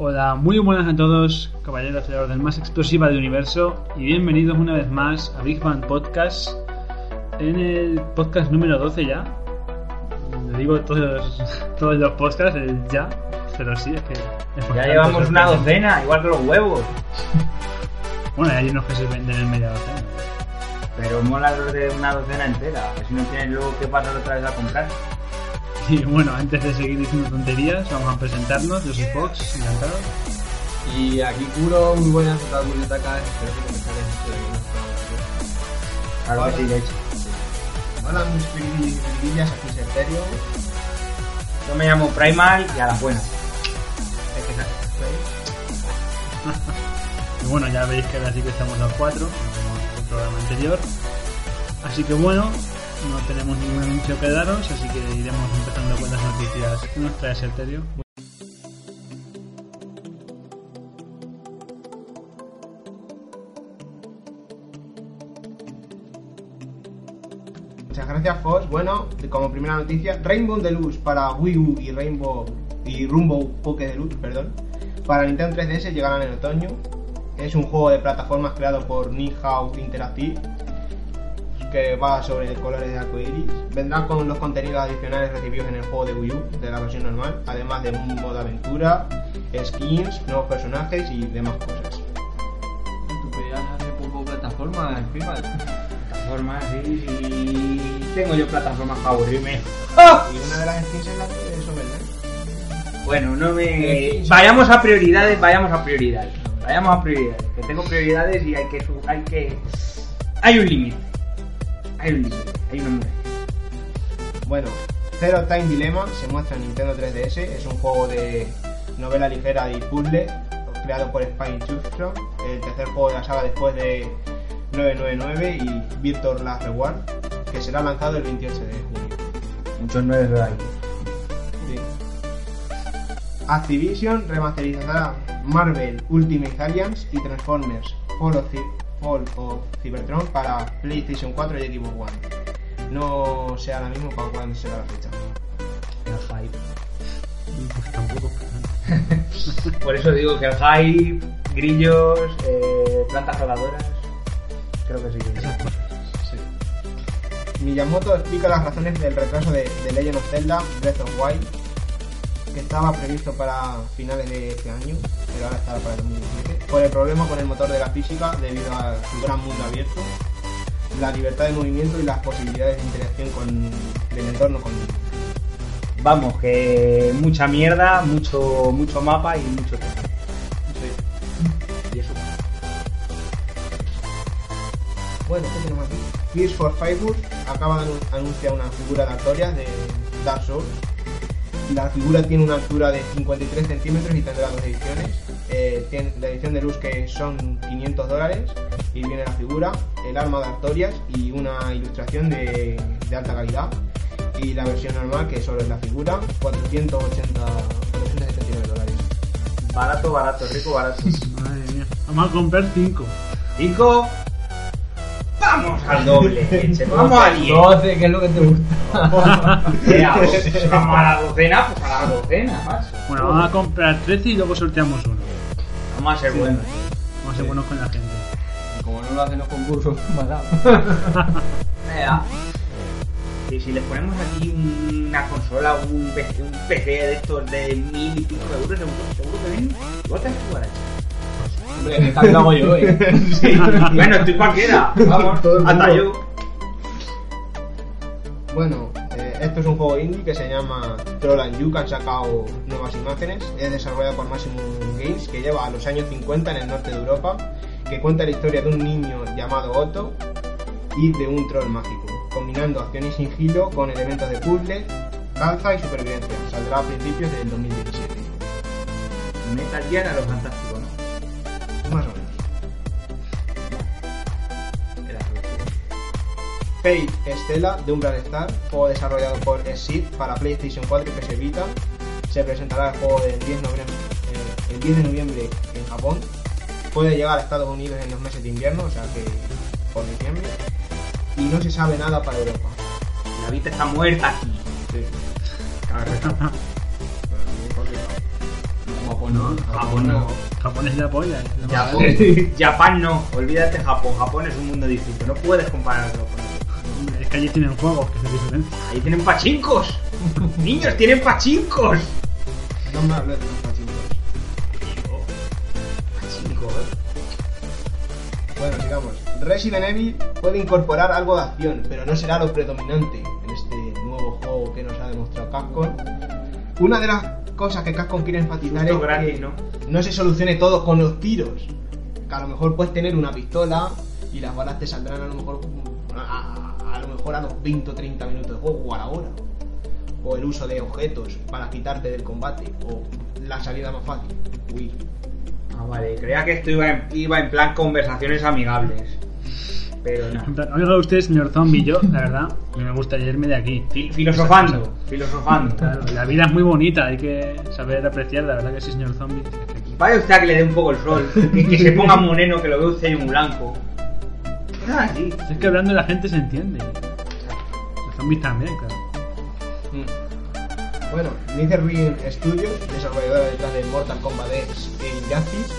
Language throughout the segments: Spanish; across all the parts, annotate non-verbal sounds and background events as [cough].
Hola, muy buenas a todos, caballeros de la orden más explosiva del universo, y bienvenidos una vez más a Big Bang Podcast, en el podcast número 12 ya. Le digo todos, todos los podcasts, el ya, pero sí, es que. es Ya llevamos una docena, igual que los huevos. [laughs] Bueno, hay unos que se venden en media docena. Pero mola lo de una docena entera. Que si no tienes luego que pasar otra vez a comprar. Y bueno, antes de seguir diciendo tonterías, vamos a presentarnos. Yo soy Fox, encantado. Y aquí Kuro, muy buenas, otra Yutaka, espero que comenzaré mucho de Claro que sí, de hecho. Hola, mis pirillas, aquí es Ethereum. Yo me llamo Primal y a las buenas. Es que ¿sabes? [laughs] Y bueno, ya veis que ahora sí que estamos los cuatro, como en el programa anterior. Así que bueno, no tenemos ningún anuncio que daros, así que iremos empezando con las noticias nos trae Serterio. Muchas gracias, Fox. Bueno, como primera noticia, Rainbow Deluxe para Wii U y Rainbow y Rumbo Poké Deluxe, perdón, para Nintendo 3DS llegarán en otoño. Es un juego de plataformas creado por Nihao Interactive que va sobre colores de arcoiris. Vendrá con los contenidos adicionales recibidos en el juego de Wii U de la versión normal, además de un modo aventura, skins, nuevos personajes y demás cosas. Tu pedal de poco plataforma, encima. Plataformas, sí, sí. Tengo yo plataformas para aburrirme. Y una de las skins es la de eso, ¿verdad? Bueno, no me. Vayamos a prioridades, vayamos a prioridades. Vayamos a prioridades. Que tengo prioridades y hay que. Hay que. Hay un límite. Hay un límite. Hay una muerte. Bueno, Zero Time Dilemma se muestra en Nintendo 3DS, es un juego de novela ligera y puzzle creado por Spine Chustro, el tercer juego de la saga después de 999 y Victor Last Reward, que será lanzado el 28 de junio. Muchos nueve de ahí. Sí. Activision remasterizará Marvel Ultimate Alliance y Transformers Fall of, Fall of Cybertron para PlayStation 4 y Xbox One. No sé ahora mismo para cuándo será la fecha. El hype. Pues tampoco. [laughs] Por eso digo que el hype, grillos, eh, plantas voladoras. Creo que sí. Esas cosas. Miyamoto explica las razones del retraso de, de Legend of Zelda Breath of Wild, que estaba previsto para finales de este año, pero ahora estará para el 2017, por el problema con el motor de la física debido a su gran mundo abierto, la libertad de movimiento y las posibilidades de interacción con del entorno con Vamos, que mucha mierda, mucho, mucho mapa y mucho tema. Y eso. Bueno, ¿qué tenemos aquí? Gears for Firewood acaba de anu- anunciar una figura de Artorias de Dark Souls. La figura tiene una altura de 53 centímetros y tendrá dos ediciones. Eh, tiene la edición de luz que son 500 dólares y viene la figura, el arma de Artorias y una ilustración de, de alta calidad. Y la versión normal, que solo es la figura, 480, 479 dólares. Barato, barato, rico, barato. [laughs] Madre mía. Vamos a comprar 5. Rico. Vamos al doble, [laughs] Vamos a 10. 12, que es lo que te gusta. [laughs] Pues, Vamos a la docena, pues a la docena, macho. Bueno, vamos a comprar 13 y luego sorteamos uno. Vamos a ser buenos. Vamos a ser buenos con la gente. Como no lo hacen los concursos, matado. Ea. Y si les ponemos aquí una consola, un PC, un PC de estos de mil y pico de euros, seguro, seguro que ven. Igual te jugar Hombre, vez lo hago yo, [laughs] eh. Sí. Bueno, estoy cualquiera. [laughs] Vamos, hasta yo. Bueno, esto es un juego indie que se llama Troll and You, que han sacado nuevas imágenes. Es desarrollado por Maximum Games, que lleva a los años 50 en el norte de Europa, que cuenta la historia de un niño llamado Otto y de un troll mágico, combinando acción y sigilo con elementos de puzzle, calza y supervivencia. Saldrá a principios del 2017. Metal Gear a lo fantástico, Fate Stella de Umbral Star, juego desarrollado por Exit para PlayStation 4 y PS Vita. Se presentará el juego el 10, de noviembre, eh, el 10 de noviembre en Japón. Puede llegar a Estados Unidos en los meses de invierno, o sea que por diciembre. Y no se sabe nada para Europa. La vida está muerta aquí. Sí. Como [laughs] Japón no. Japón no. Japón es la polla. [laughs] Japón, no, olvídate Japón. Japón es un mundo distinto, no puedes compararlo con eso. Es que allí tienen juegos, que es diferencia. Ahí tienen pachincos. [laughs] Niños, tienen pachincos. No me hables de los pachincos. Pachincos. Bueno, sigamos. Resident Evil puede incorporar algo de acción, pero no será lo predominante en este nuevo juego que nos ha demostrado Capcom. Una de las cosas que Capcom quiere enfatizar Justo es gratis, que ¿no? no se solucione todo con los tiros. Que a lo mejor puedes tener una pistola y las balas te saldrán a lo mejor lo mejor a los 20 o 30 minutos de juego o a la hora. O el uso de objetos para quitarte del combate. O la salida más fácil, huir. Ah, vale, creía que esto iba en, iba en plan conversaciones amigables. Pero no. Oiga usted, señor zombie, yo, la verdad, me gustaría irme de aquí. Fi- filosofando, filosofando. Claro, la vida es muy bonita, hay que saber apreciar, la verdad que sí, señor zombie. Vaya usted a que le dé un poco el sol, que, que se ponga moreno, que lo ve usted en un blanco. Ah, sí. Es que hablando la gente se entiende. Los zombies también, claro. Mm. Bueno, NetherRealm Studios, desarrolladora detrás de Mortal Kombat X e Injustice,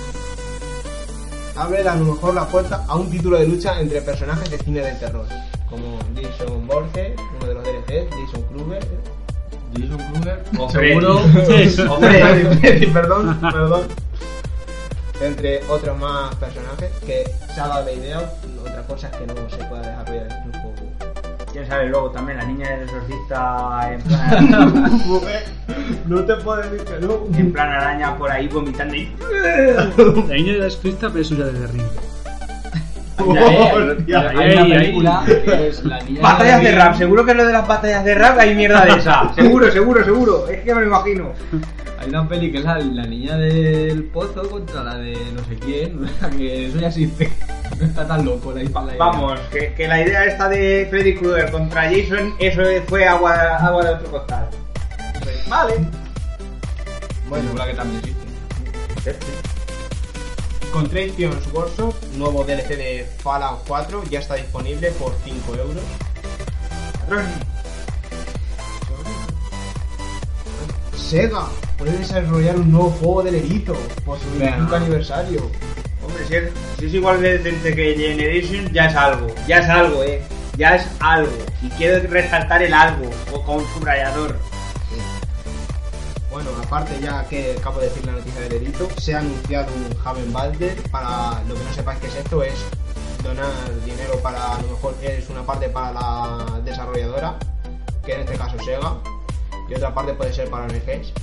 abre a lo mejor la puerta a un título de lucha entre personajes de cine de terror, como Jason Borges, uno de los DLCs, Jason Kruger, Jason Kruger. Seguro. [laughs] Perdón, perdón, entre otros más personajes que se ha dado la idea, otra cosa es que no se pueda desarrollar en un juego. quién sabe luego también la niña del exorcista en plan, [laughs] [laughs] no te puedes decir que no. en plan araña por ahí vomitando y... La niña de la escrita, pero es suya de ring. Hay, una película que es la niña Batallas de rap, seguro que lo de las batallas de rap hay mierda de esa. [laughs] Seguro, seguro, seguro. Es que me lo imagino. Hay una peli que es la, la niña del pozo contra la de no sé quién. [laughs] que eso ya existe. No está tan loco la, la idea. Vamos, que, que la idea esta de Freddy Krueger contra Jason, eso fue agua, agua de otro costal. Vale. Bueno, Película que también existe. Contrations Workshop, nuevo DLC de Fallout 4, ya está disponible por 5 euros. Sega puede desarrollar un nuevo juego del Erito por su 25 Venga. aniversario. Hombre, si es, si es igual de decente que Generation, ya es algo. Ya es algo, eh. Ya es algo. Y quiero resaltar el algo, o con subrayador. Bueno, aparte ya que acabo de decir la noticia del Erito, se ha anunciado un Haven Balder. Para lo que no sepáis qué es esto, es donar dinero para, a lo mejor es una parte para la desarrolladora, que en este caso Sega, y otra parte puede ser para ONGs.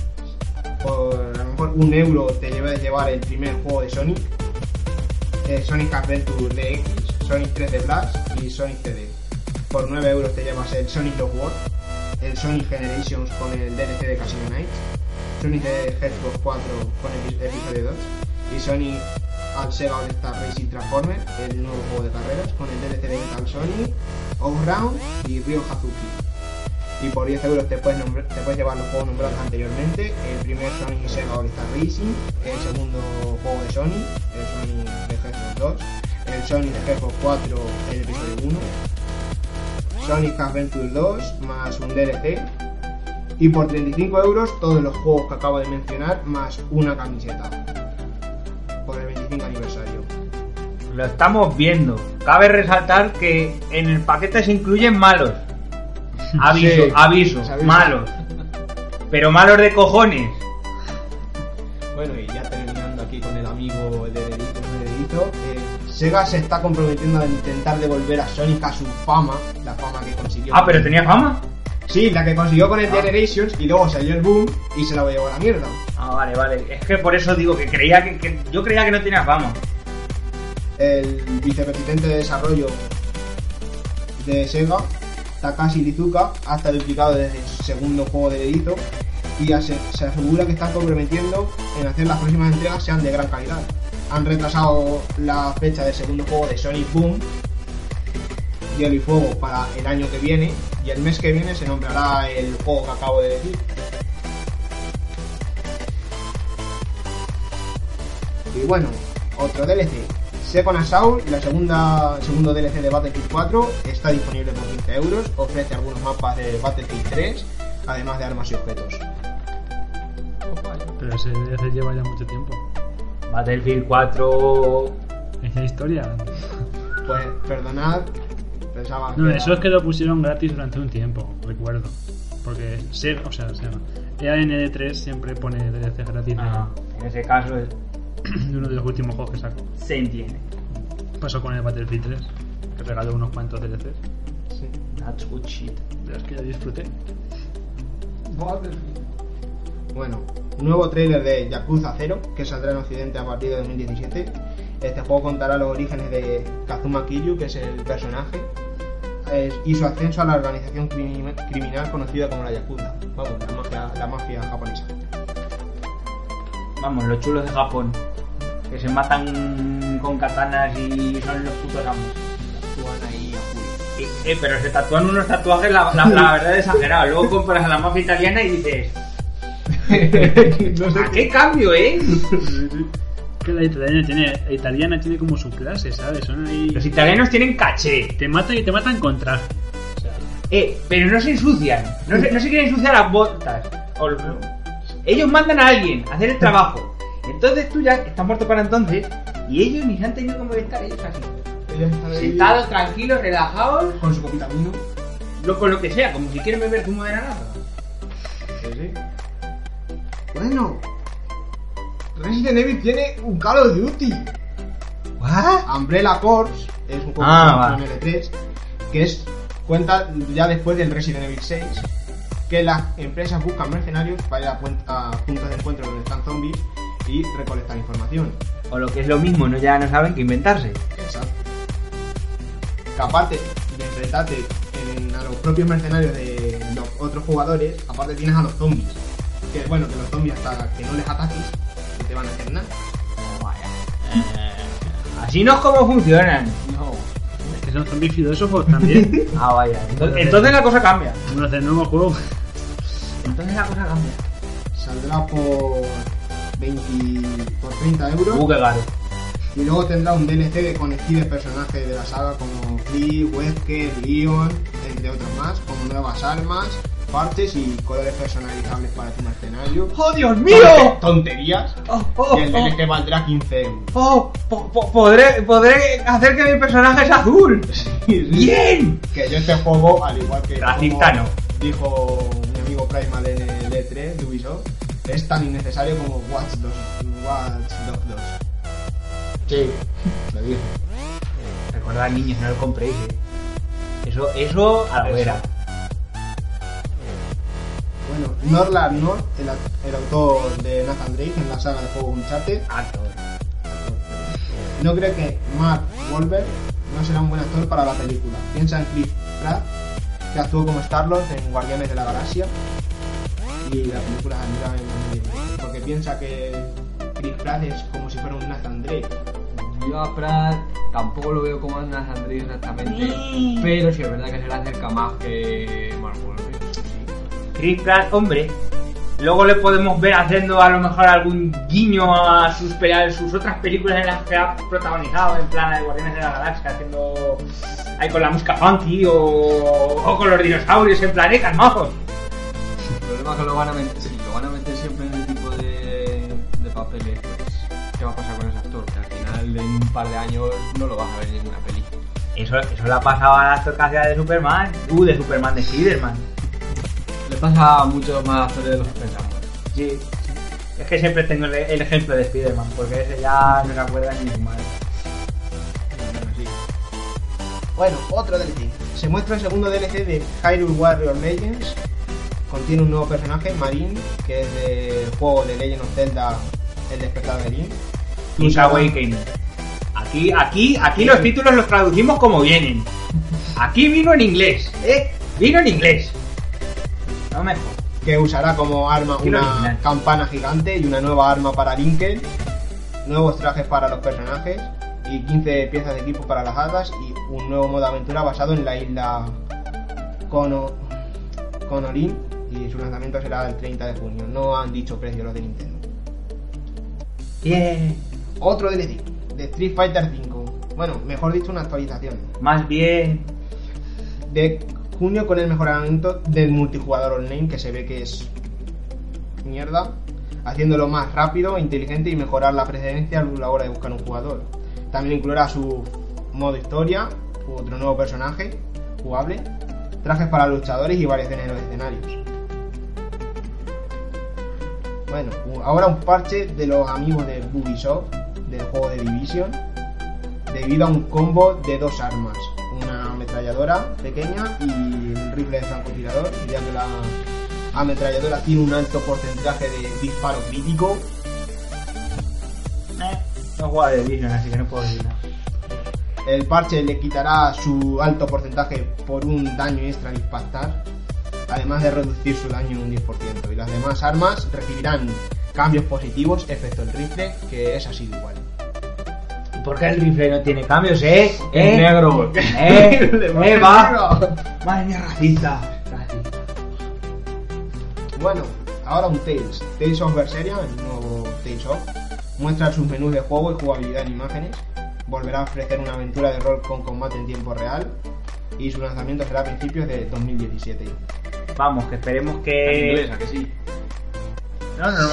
Por a lo mejor un euro te lleva a llevar el primer juego de Sonic, eh, Sonic Adventure DX, Sonic 3D Blast y Sonic CD. Por 9 euros te llevas el Sonic Lost World, el Sonic Generations con el DLC de Casino Nights, Sonic de Hedgehog 4 con el episodio 2 y Sonic al Sega All Star Racing Transformer, el nuevo juego de carreras con el DLC de Metal Sonic, Round y Ryo Hazuki. Y por 10 euros te puedes, te puedes llevar los juegos nombrados anteriormente, el primer Sonic Sega All Star Racing, el segundo juego de Sonic, el Sonic de Hedgehog 2, el Sonic de Hedgehog 4, el episodio 1, Sonic Adventure 2 más un DLC y por 35 euros todos los juegos que acabo de mencionar más una camiseta por el 25 aniversario. Lo estamos viendo. Cabe resaltar que en el paquete se incluyen malos. [laughs] Aviso, Sí. aviso, malos. Pero malos de cojones. Bueno, y ya terminando aquí con el amigo de dedito, de dedito, eh, Sega se está comprometiendo a intentar devolver a Sonic a su fama, la fama que consiguió. Ah, pero tenía fama. Sí, la que consiguió con el Ah. Generations y luego salió el boom y se la llevó a la mierda. Ah, vale, vale. Es que por eso digo que creía que, que- yo creía que no tenía fama. el vicepresidente de desarrollo de Sega, Takashi Lizuka, ha estado implicado desde el segundo juego de dedito y ase- se asegura que está comprometiendo en hacer las próximas entregas sean de gran calidad. Han retrasado la fecha del segundo juego de Sonic Boom, Hielo y Fuego, para el año que viene y el mes que viene se nombrará el juego que acabo de decir. Y bueno, otro DLC. Second Assault, la segunda, el segundo DLC de Battlefield 4, está disponible por 15 euros. Ofrece algunos mapas de Battlefield 3, además de armas y objetos. Pero Pero ese DLC lleva ya mucho tiempo. Battlefield 4. Es la historia. Pues perdonad, No, que eso es que lo pusieron gratis durante un tiempo, recuerdo. Porque Sega, o sea, Sega. EAND3 siempre pone DLC gratis de- Ah, en ese caso de uno de los últimos juegos que sacó. se entiende. Pasó con el Battlefield 3, que regaló unos cuantos DLCs. Sí. That's good shit. De los que ya disfruté. Bueno, nuevo trailer de Yakuza 0, que saldrá en Occidente a partir de 2017. Este juego contará los orígenes de Kazuma Kiryu, que es el personaje, es- y su ascenso a la organización crimi- criminal conocida como la Yakuza. Vamos, la mafia, la mafia japonesa. Vamos, los chulos de Japón. Que se matan con katanas y son los putos amos. Actúan ahí a. Eh, eh, pero se tatúan unos tatuajes, la, la, la verdad exagerado. Luego compras a la mafia italiana y dices, [laughs] no sé ¿a qué cambio, eh? Que la italiana tiene, la italiana tiene como su clase, ¿sabes? Son ahí. Los italianos tienen caché. Te matan y te matan con traje. O sea, Eh, pero no se ensucian. No se, no se quieren ensuciar las botas. O lo- ellos mandan a alguien a hacer el trabajo. Entonces tú ya estás muerto para entonces. Y ellos ni se han tenido como estar ellos así. Ellos están ahí Sentados, tranquilos, relajados. con su copita vino. Lo, con lo que sea, como si quieren beber zumo de naranja. Sí, sí. Bueno, Resident Evil tiene un Call of Duty. Umbrella Corps es un juego Ah, salió en L3 que es cuenta ya después del Resident Evil 6 que las empresas buscan mercenarios para ir a, puntos de encuentro donde están zombies y recolectar información. O lo que es lo mismo, no ya no saben qué inventarse. Exacto. Que aparte de enfrentarte en- a los propios mercenarios de los otros jugadores, aparte tienes a los zombies. Que bueno, que los zombies hasta que no les ataques no te van a hacer nada. Así no es como funcionan. No. es que son zombies filósofos también. [laughs] Ah, vaya. [laughs] Entonces, entonces la cosa cambia. Unos del nuevo juego. Entonces la cosa cambia. Saldrá por 20 por 30 euros. Uh, qué caro. Y luego tendrá un DLC con estilos personajes de la saga como Flea, Wesker, Leon, entre otros más, con nuevas armas, parches y colores personalizables para tu mercenario. ¡Oh, Dios Tonte- Tonterías. Oh, oh, Y el oh. DLC valdrá 15 euros. Oh, po- po- podré, podré hacer que mi personaje sea azul. [laughs] ¡Bien! Que yo este juego, al igual que Racista no. dijo mi amigo Primal en el E3 de Ubisoft, es tan innecesario como Watch 2. Watch Dogs 2. Sí, lo dije. Recordad, niños, no lo compréis. eh. Eso, eso a la hoguera. Bueno, Norland North, el, au- el autor de Nathan Drake en la saga de juegos Uncharted, Actor. no cree que Mark Wahlberg no será un buen actor para la película. Piensa en Chris Pratt, que actuó como Star-Lord en Guardianes de la Galaxia, y la película saldrá en 2016, porque piensa que Chris Pratt es como si fuera un Nathan Drake. Yo a Pratt tampoco lo veo como Anna Sandri exactamente, pero sí es verdad que se le acerca más que Mark Wahlberg. Chris Pratt, hombre. Luego le podemos ver haciendo a lo mejor algún guiño a sus, a sus otras películas en las que ha protagonizado, en plan la de Guardianes de la Galaxia, haciendo ahí con la música funky o, o con los dinosaurios en plan, eh. El problema es que lo van a meter, lo van a meter siempre en ese tipo de, de papeles, pues ¿qué va a pasar con ese actor? Que al final en un par de años no lo vas a ver en ninguna peli. Eso, eso le ha pasado al actor que hacía de Superman, uh, de Superman de Spiderman. Pasa a muchos más actores de los que pensamos. Sí. Es que siempre tengo el, el ejemplo de Spiderman, porque ese ya no se acuerda ni su madre. Bueno, sí. Bueno, otro DLC. Se muestra el segundo DLC de Hyrule Warrior Legends. Contiene un nuevo personaje, Marin, que es del juego de Legend of Zelda El despertar de Link. Link's Awakening. Aquí, aquí, aquí los títulos los traducimos como vienen. Aquí vino en inglés, ¿eh? Vino en inglés. Mejor. que usará como arma una original. campana gigante y una nueva arma para Linkel, nuevos trajes para los personajes y 15 piezas de equipo para las hadas y un nuevo modo aventura basado en la isla Kono, Konorin y su lanzamiento será el 30 de junio. No han dicho precio los de Nintendo. Bien. Otro DLC de Street Fighter 5. Bueno, mejor dicho una actualización. Más bien. de junio con el mejoramiento del multijugador online que se ve que es mierda. haciéndolo más rápido, inteligente y mejorar la precedencia a la hora de buscar un jugador. También incluirá su modo historia, otro nuevo personaje jugable, trajes para luchadores y los escenarios. Bueno, ahora un parche de los amigos de Ubisoft del juego de Division debido a un combo de dos armas, ametralladora pequeña y un rifle de francotirador, ya que la ametralladora tiene un alto porcentaje de disparo crítico. Eh, no juega de Division, así que no puedo decir nada. El parche le quitará su alto porcentaje por un daño extra al impactar, además de reducir su daño en un 10%. Y las demás armas recibirán cambios positivos, excepto el rifle, que es así de igual. ¿Y por qué el rifle no tiene cambios, eh? ¿Eh? Es [laughs] [laughs] negro. ¿Eh? ¿Eh? Va. Madre mía, racista. Racista. Bueno, ahora un Tales. Tales of Berseria, el nuevo Tales of, muestra sus menús de juego y jugabilidad en imágenes. Volverá a ofrecer una aventura de rol con combate en tiempo real. Y su lanzamiento será a principios de 2017. Vamos, que esperemos En que. inglés, ¿a que sí? No, no,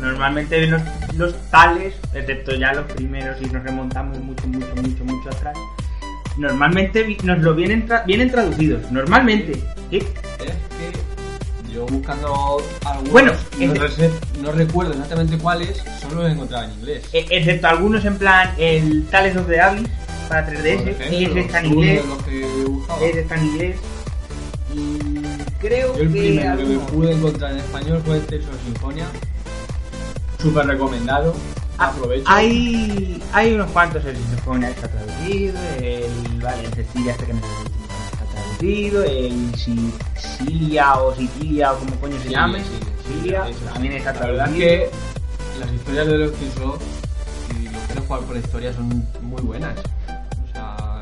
Normalmente los tales, excepto ya los primeros y nos remontamos mucho, mucho, mucho, mucho atrás, normalmente nos lo vienen, tra- vienen traducidos. Normalmente. ¿sí? Es que yo buscando algunos, Bueno, no, es- rese- no recuerdo exactamente cuáles, solo los encontraba en inglés. E- excepto algunos en plan el Tales of the Abyss para 3DS, Por ejemplo, ese está en inglés, ese está en inglés. Y creo Yo el que. primero que me pude encontrar en español fue el of Symphonia. Súper recomendado. Ah, Aprovecho. Hay, hay unos cuantos, el Sinfonia está traducido, el, vale, el Cecilia este que no está traducido, el Sicilia o Sicilia o como coño se llame, Sicilia, también está La verdad traducido. es que las historias de los Tales of, si lo quieres jugar por historia, son muy buenas. O sea,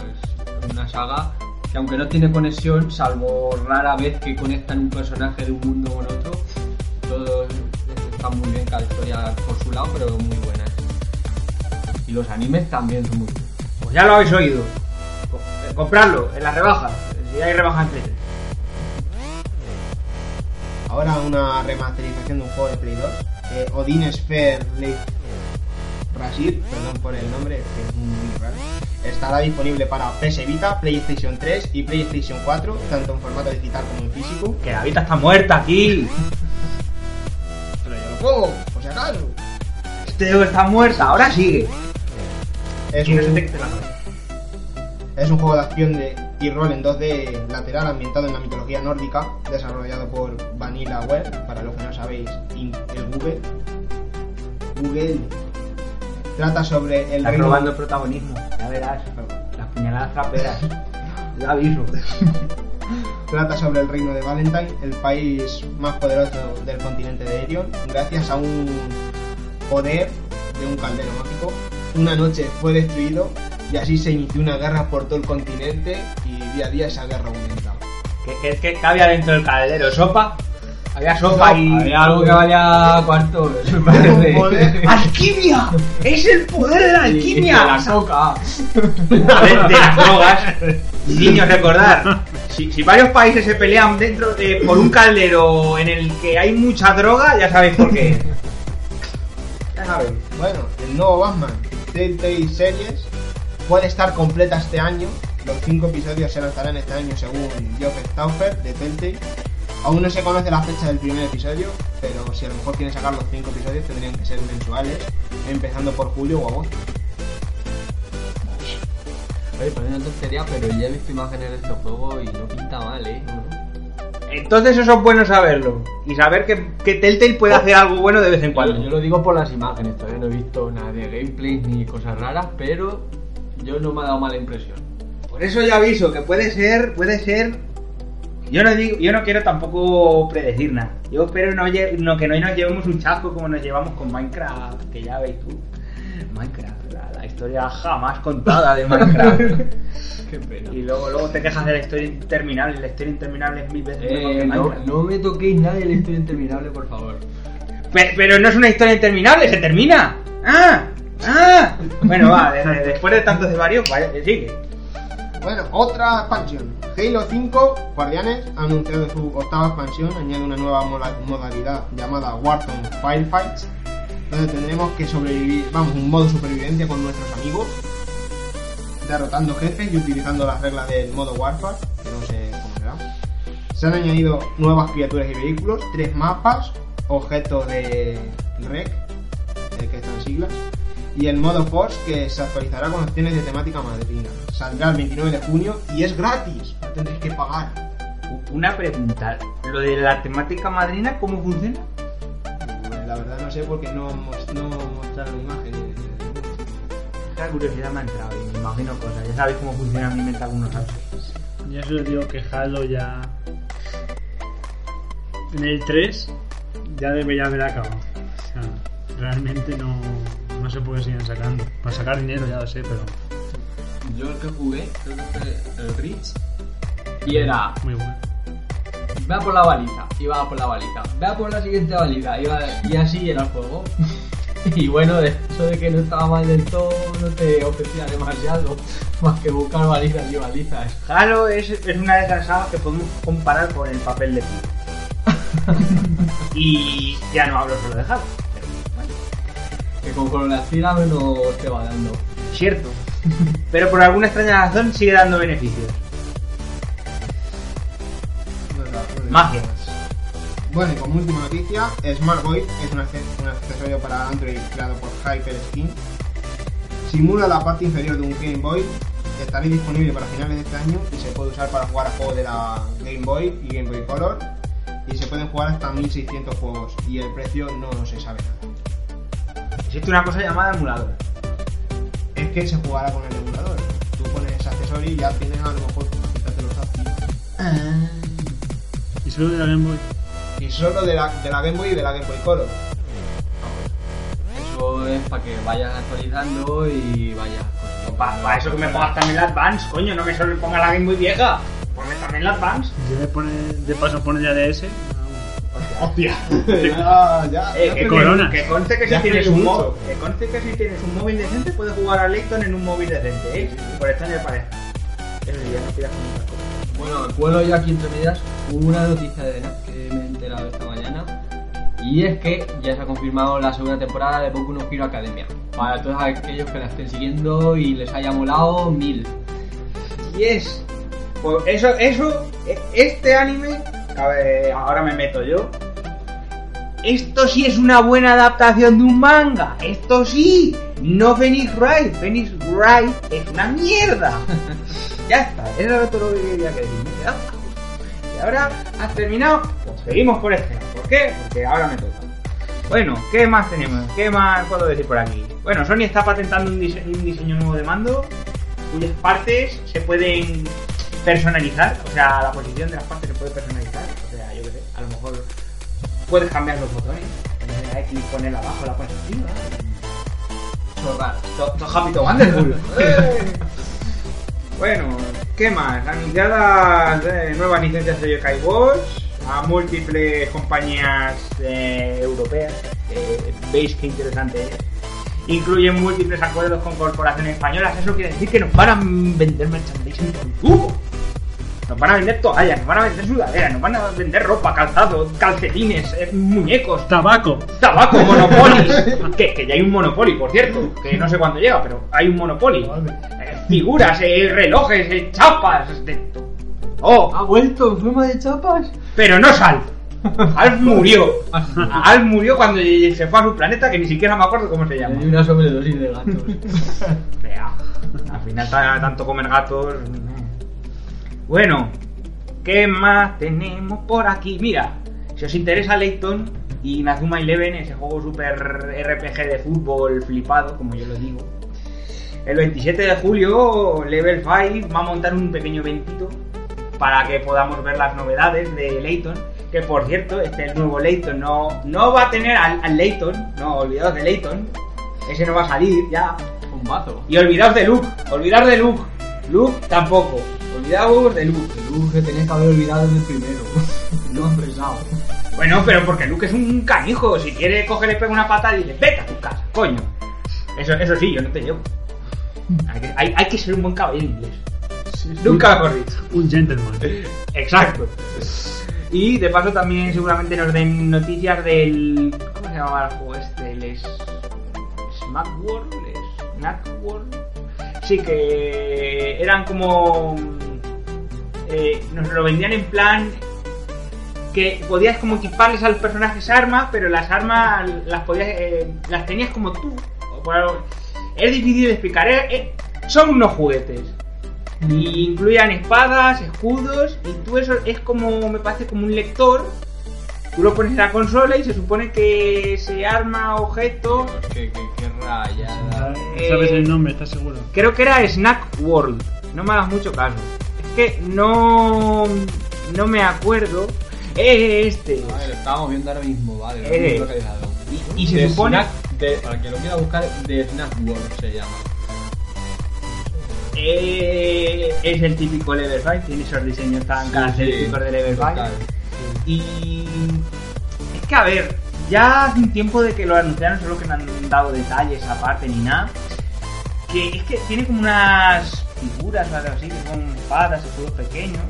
es una saga que aunque no tiene conexión, salvo rara vez que conectan un personaje de un mundo con otro, todos están muy bien, cada historia por su lado, pero muy buenas. Y los animes también son muy buenos. Pues ya lo habéis oído. Eh, Comprarlo en las rebajas, si hay rebajas en. Ahora una remasterización de un juego de Play 2. eh, Odin Sphere Lake Brasil, perdón por el nombre, que es muy raro. Estará disponible para PS Vita, PlayStation 3 y PlayStation 4, tanto en formato digital como en físico. Que la vida está muerta aquí. [laughs] Juego, por si acaso. Este juego está muerta, ahora sigue. Es un, es juego de acción de, y rol en 2D lateral ambientado en la mitología nórdica, desarrollado por Vanillaware, para los que no sabéis, el Google. Google trata sobre el Estás reino- el protagonismo, ya verás. Las puñaladas traperas. [laughs] Ya aviso. [laughs] Trata sobre el reino de Valentine, el país más poderoso del continente de Erion, gracias a un poder de un caldero mágico. Una noche fue destruido y así se inició una guerra por todo el continente y día a día esa guerra aumenta. ¿Qué, qué, qué había dentro del caldero? ¿Sopa? Había sopa y... Había algo que valía cuarto, eso [laughs] parece. ¡Alquimia! ¡Es el poder de la Y- y alquimia! de la coca. de, [laughs] de las drogas. [laughs] Niños, recordar, si, varios países se pelean dentro de por un caldero en el que hay mucha droga, ya sabéis por qué. Ya sabéis. Bueno, el nuevo Batman, Telltale Series, puede estar completa este año. Los cinco episodios se lanzarán este año según Geoff Stauffer de Telltale. Aún no se conoce la fecha del primer episodio, pero si a lo mejor quieren sacar los cinco episodios tendrían que ser mensuales, empezando por julio o agosto. Oye, parece una tontería, pero ya he visto imágenes de este juego y no pinta mal, ¿eh? Entonces eso es bueno saberlo. Y saber que, que Telltale puede hacer algo bueno de vez en cuando. yo lo digo por las imágenes, todavía no he visto nada de gameplay ni cosas raras, pero yo no me ha dado mala impresión. Por eso yo aviso que puede ser, puede ser. Yo no digo, yo no quiero tampoco predecir nada. Yo espero no, no- que no nos llevemos un chasco como nos llevamos con Minecraft, que ya veis tú. Minecraft, historia jamás contada de Minecraft. [laughs] Qué pena. y luego, luego te quejas de la historia interminable. La historia interminable es mil veces mejor que Eh, no, Minecraft. no me toquéis nada de la historia interminable, por favor. Pe- Pero, no es una historia interminable, se termina. ¡Ah! ¡Ah! Bueno, va, de- de- después de tantos desvarios, vaya, sigue. Bueno, otra expansión. Halo 5 Guardianes ha anunciado su octava expansión, añade una nueva modalidad llamada Warzone Firefights, donde tendremos que sobrevivir, vamos, un modo supervivencia con nuestros amigos, derrotando jefes y utilizando las reglas del modo Warfare, que no sé cómo será. Se han añadido nuevas criaturas y vehículos, tres mapas, objetos de REC, que están siglas, y el modo Force que se actualizará con opciones de temática madrina. Saldrá el 29 de junio y es gratis, no tendréis que pagar. Una pregunta, lo de la temática madrina, ¿cómo funciona? La verdad no sé porque no, mos- no mostraron imágenes. La curiosidad me ha entrado y me imagino cosas. Ya sabéis cómo funciona mi mente algunos aspectos. Yo solo digo que Halo ya. En el 3 ya debería haber acabado. O sea, realmente no, no por qué siguen sacando. Para sacar dinero ya lo sé, pero Yo el que jugué, creo que fue el Rich, y era, muy bueno. Vea por la baliza, iba por la baliza, vea por la siguiente baliza, iba, y así era el juego. [laughs] Y bueno, eso de que no estaba mal del todo no te ofrecía demasiado, [laughs] más que buscar balizas y balizas. Halo es, es una de esas sagas que podemos comparar con el papel de pino. [laughs] y ya no hablo solo de Halo. pero bueno, Que conforme la tira menos te va dando. cierto. Pero por alguna extraña razón sigue dando beneficios. Magia. Bueno, y como última noticia, Smart Void es un, acce- un accesorio para Android creado por HyperSkin. Simula la parte inferior de un Game Boy, estará disponible para finales de este año y se puede usar para jugar a juegos de la Game Boy y Game Boy Color. Y se pueden jugar hasta 1600 juegos y el precio no se sabe nada. Existe una cosa llamada emulador. Es que se jugará con el emulador. Tú pones accesorio y ya tienes a lo mejor los táctiles. Y solo de la Game Boy. Y solo de la, de la Game Boy y de la Game Boy Color. Eso es para que vayas actualizando y vayas... Para eso que me pongas también la Advance, coño, no me solo ponga la Game Boy vieja. Ponme también la Advance. Si le pone, de paso pone ya DS. Hostia. [laughs] ya, ya. Eh, ya que, Corona. que conste que Ya si tienes aprendí un móvil, que conste que si tienes un móvil decente puedes jugar a Layton en un móvil decente, ¿eh? Por extraño que parezca. Eso sí, ya no pidas con otras cosas. Bueno, cuelo yo aquí entre medias una noticia de que me he enterado esta mañana. Y es que ya se ha confirmado la segunda temporada de Boku no Academia. Para todos aquellos que la estén siguiendo y les haya molado mil. Y es. Pues eso, eso, e- este anime. A ver, ahora me meto yo. Esto sí es una buena adaptación de un manga. Esto sí. No Phoenix Wright. Phoenix Wright es una mierda. [laughs] ya está. Era todo lo que quería que. Ya está. Y ahora has terminado. Pues seguimos por este. ¿Por qué? Porque ahora me toca. Bueno, ¿qué más tenemos? ¿Qué más puedo decir por aquí? Bueno, Sony está patentando un, dise- un diseño nuevo de mando cuyas partes se pueden personalizar, o sea, la posición de las partes se puede personalizar, o sea, yo qué sé, a lo mejor puedes cambiar los botones, en vez de dar clic ponerla abajo, la pones arriba. Chorrar. To- to happy to wonderful. ¡Eh! [laughs] bueno, ¿qué más? Anunciadas nuevas licencias de Yokai Watch a múltiples compañías eh, europeas. Veis qué interesante es. Incluyen múltiples acuerdos con corporaciones españolas. Eso quiere decir que nos van a vender merchandising por tubo. Nos van a vender toallas, nos van a vender sudaderas, nos van a vender ropa, calzado, calcetines, eh, muñecos, Tabaco. Tabaco, Monopoly. [laughs] que, que ya hay un Monopoly, por cierto. Que no sé cuándo llega, pero hay un Monopoly. Eh, figuras, eh, relojes, eh, chapas. De... to- Oh, ¿Ha vuelto en forma de chapas? pero no Sal. [laughs] Alf murió. [laughs] Alf murió cuando se fue a su planeta, que ni siquiera me acuerdo cómo se llama. Hay una sobredosis de gatos. Vea, al final ta- tanto comer gatos. Bueno, ¿qué más tenemos por aquí? Mira, si os interesa Layton y Nazuma Eleven, ese juego super RPG de fútbol flipado, como yo lo digo. El 27 de julio, Level 5 va a montar un pequeño eventito para que podamos ver las novedades de Layton. Que por cierto, este el nuevo Layton no, no va a tener al, al Layton, no, olvidaos de Layton. Ese no va a salir ya. Un mazo. Y olvidaos de Luke, olvidaos de Luke. Luke tampoco. Olvidaos de Luke. Luke se tenía que haber olvidado del primero. [laughs] no han pensado. Bueno, pero porque Luke es un canijo. Si quiere coger, le pega una patada y dice, vete a tu casa, coño. Eso, eso sí, yo no te llevo. Hay que, hay, hay que ser un buen caballero inglés. Nunca mejor dicho. Un gentleman. Exacto. Y de paso también seguramente nos den noticias del... ¿Cómo se llamaba el juego este? El es... Smack World, Snack World. Sí, que eran como... eh, nos lo vendían en plan que podías como equiparles al personaje esa arma, pero las armas las podías eh, las tenías como tú. Es difícil de explicar. eh, eh, son unos juguetes. Y incluían espadas, escudos, y tú eso es como, me parece como un lector. Tú lo pones en la consola y se supone que ese arma, objeto, Dios, qué, qué, qué rayada. Eh, ¿Sabes el nombre? ¿Estás seguro? creo que era Snack World. No me hagas mucho caso. Que no, no me acuerdo. Es este. Vale, lo estábamos viendo ahora mismo, vale. lo localizado. Y, y se De supone... Snack- de- para que lo quiera buscar, de Snack World se llama. Eh, es el típico Level 5, tiene esos diseños tan característicos de Level 5. Total. Y es que a ver, ya hace un tiempo de que lo anunciaron, solo que no han dado detalles aparte ni nada. Que es que tiene como unas figuras o algo así, que son espadas, escudos pequeños.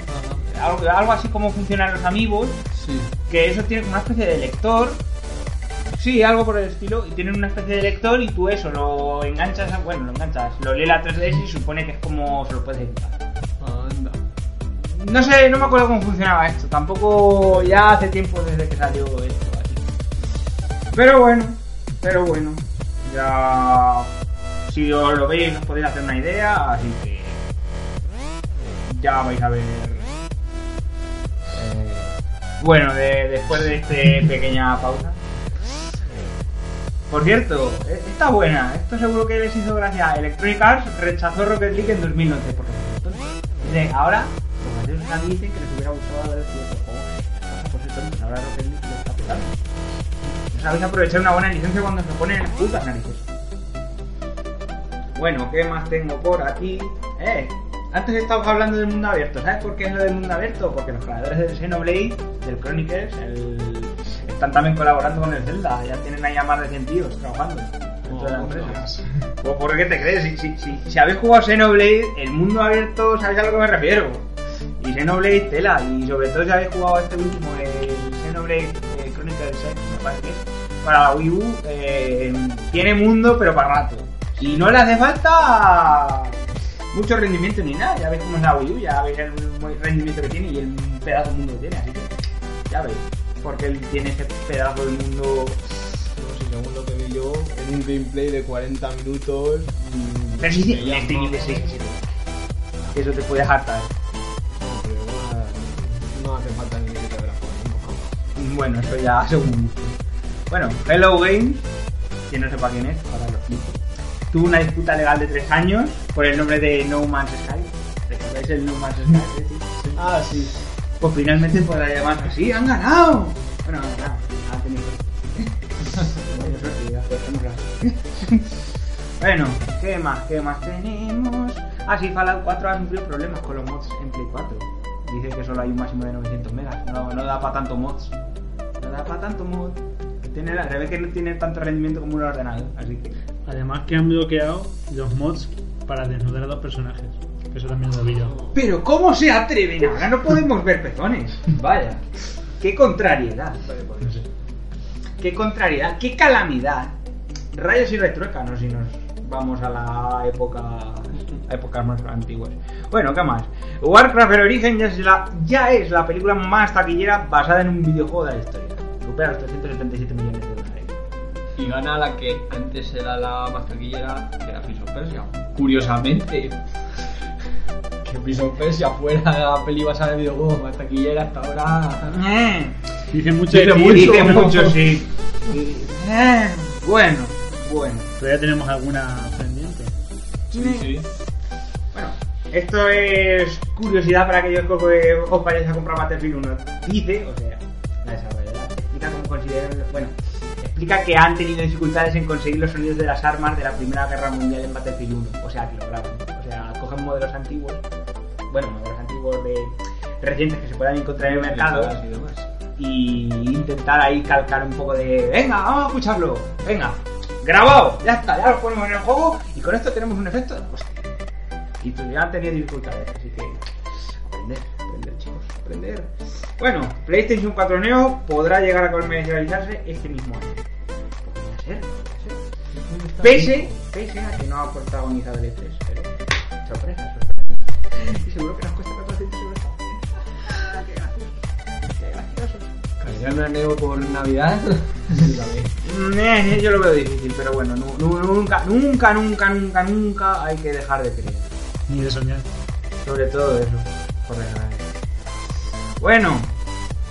Algo, algo así como funcionan los amigos, Sí. que eso tiene una especie de lector. Sí, algo por el estilo, y tienen una especie de lector y tú eso lo enganchas, a- bueno, lo enganchas, lo lee la 3DS y supone que es como se lo puedes equipar. Anda. No sé, no me acuerdo cómo funcionaba esto. Tampoco ya hace tiempo desde que salió esto. Así. Pero bueno, pero bueno. Ya. Si os lo veis, os podéis hacer una idea. Así que. Ya vais a ver. eh, bueno, de- después de esta [laughs] pequeña pausa. Por cierto, eh, está buena. Esto seguro que les hizo gracia. Electronic Arts rechazó Rocket League en 2011 por tontos. Dice, ahora, los graciosos a mí dicen que les hubiera gustado haber sido otro juego. Pasa por ser tontos, ahora Rocket League lo está petando. No sabéis aprovechar una buena licencia cuando se ponen en putas narices. Bueno, ¿qué más tengo por aquí? Eh, antes estábamos hablando del mundo abierto. ¿Sabes por qué es lo del mundo abierto? Porque los creadores del Xenoblade, del Chronicles, el- están también colaborando con el Zelda. Ya tienen ahí a más de 100 tíos trabajando dentro de la empresa. Pues, ¿Por qué te crees? Si, si, si, si habéis jugado Xenoblade, el mundo abierto, sabéis a lo que me refiero. Y Xenoblade, tela. Y sobre todo si habéis jugado este último, el Xenoblade eh, Chronicles X, me parece que es, para la Wii U, eh, tiene mundo, pero para rato. Y no le hace falta mucho rendimiento ni nada. Ya veis cómo es la Wii U, ya veis el rendimiento que tiene y el pedazo de mundo que tiene. Así que ya veis. Porque él tiene ese pedazo de mundo. No sé, según lo que vi yo, en un gameplay de 40 minutos. mm, Pero sí, este nivel 6 7. Eso te puede hartar. No, hace falta ni que te por Bueno, eso ya según. Bueno, Hello Games, quien no sepa quién es, ahora lo explico. Tuvo una disputa legal de tres años por el nombre de No Man's Sky. ¿Recordáis el No Man's Sky? Sí, sí. Ah, sí. Pues finalmente podrá llamarse así, han ganado. Bueno, han ganado, han tenido. [laughs] Bueno, ¿qué más? ¿Qué más tenemos? Ah, sí, Fallout 4 ha sufrido problemas con los mods en Play 4. Dice que solo hay un máximo de 900 megas. No, no da para tanto mods. No da para tanto mod. Tiene, la- que no tiene tanto rendimiento como un ordenador. Así que. Además que han bloqueado los mods para desnudar a dos personajes. Eso también lo vi yo. Pero ¿cómo se atreven? Ahora no podemos ver pezones. Vaya. Qué contrariedad. No sé. Qué contrariedad, qué calamidad. Rayos y retruécanos si nos vamos a la época a épocas más antiguas. Bueno, ¿qué más? Warcraft el origen ya es, la, ya es la película más taquillera basada en un videojuego de la historia. Supera los 377 millones. Y gana la que antes era la más taquillera, que era Prince of Persia. Curiosamente. Que Prince of Persia fuera la peli basada en videojuegos más taquillera hasta ahora. Eh, Dice mucho Dice mucho, sí. Eh, bueno, bueno. Todavía tenemos alguna pendiente. Sí, sí. Bueno, esto es curiosidad para aquellos que os vayáis a comprar Battlefield 1. Dice, o sea, la desarrolladora explica cómo consideran. Bueno, explica que han tenido dificultades en conseguir los sonidos de las armas de la Primera Guerra Mundial en Battlefield 1. O sea, que lo graban. O sea, cogen modelos antiguos, bueno, modelos antiguos de recientes que se puedan encontrar en el mercado Y intentar ahí calcar un poco de venga, vamos a escucharlo, venga, grabado, ya está, ya lo ponemos en el juego y con esto tenemos un efecto de la hostia. y tú ya han tenido dificultades, así que aprender, aprender chicos, aprender. Bueno, PlayStation 4 Neo podrá llegar a comercializarse este mismo año. Podría ser, podría ser. Pese, pese a que no ha protagonizado el E3, pero sorpresa, sorpresa. Y seguro que nos cuesta 400 euros. Ah, qué gracioso. Qué gracioso. Cargarme a Neo por Navidad. [laughs] Eh, yo lo veo difícil, pero bueno, nu- nu- nunca, nunca, nunca, nunca, nunca hay que dejar de creer. Ni de soñar. Sobre todo eso. Bueno,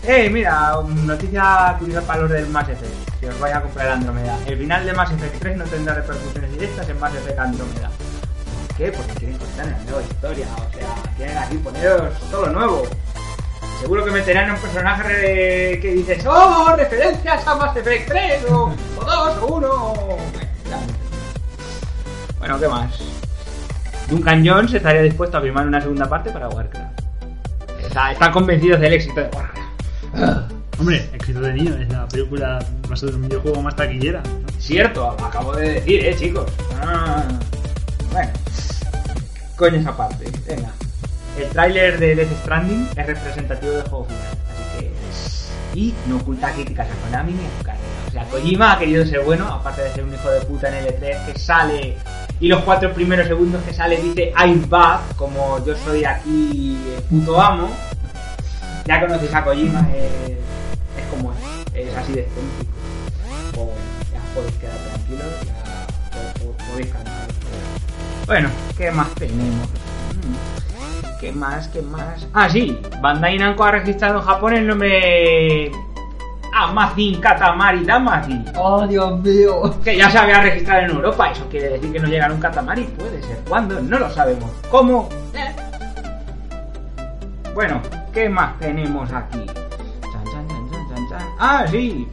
eh, mira, noticia curiosa para los del Mass Effect. Si os vais a comprar Andromeda. El final de Mass Effect 3 no tendrá repercusiones directas en Mass Effect Andromeda. ¿Por qué? Porque quieren contar una nueva historia. O sea, quieren aquí poneros todo lo nuevo. Seguro que meterán a un personaje que dices, ¡Oh! Referencias a Mass Effect 3 o, o 2 o 1. Bueno, ya. Bueno, ¿qué más? Duncan Jones estaría dispuesto a firmar una segunda parte para Warcraft. Está- están convencidos del éxito de Warcraft. Hombre, éxito de niño, es la película más un videojuego más taquillera. ¿no? Cierto, acabo de decir, eh, chicos. Ah, bueno, coño esa parte. Venga. El tráiler de Death Stranding es representativo del juego final, así que... Y no oculta críticas a Konami ni a. O sea, Kojima ha querido ser bueno, aparte de ser un hijo de puta en L3 que sale... Y los cuatro primeros segundos que sale dice I'm back, como yo soy aquí puto amo. Ya conocéis a Kojima, es como es, es así de excéntrico. O ya podéis quedar tranquilos, ya po- po- podéis calmar. Bueno, ¿qué más tenemos? Mm, ¿Qué más? ¿Qué más? Ah, sí, Bandai Namco ha registrado en Japón el nombre Amazin Katamari Damacy. ¡Oh, Dios mío! Que ya se había registrado en Europa, eso quiere decir que no llegará un Katamari, puede ser. ¿Cuándo? No lo sabemos. ¿Cómo? Bueno, ¿qué más tenemos aquí? Chan, chan, chan, chan, chan, chan. Ah, sí.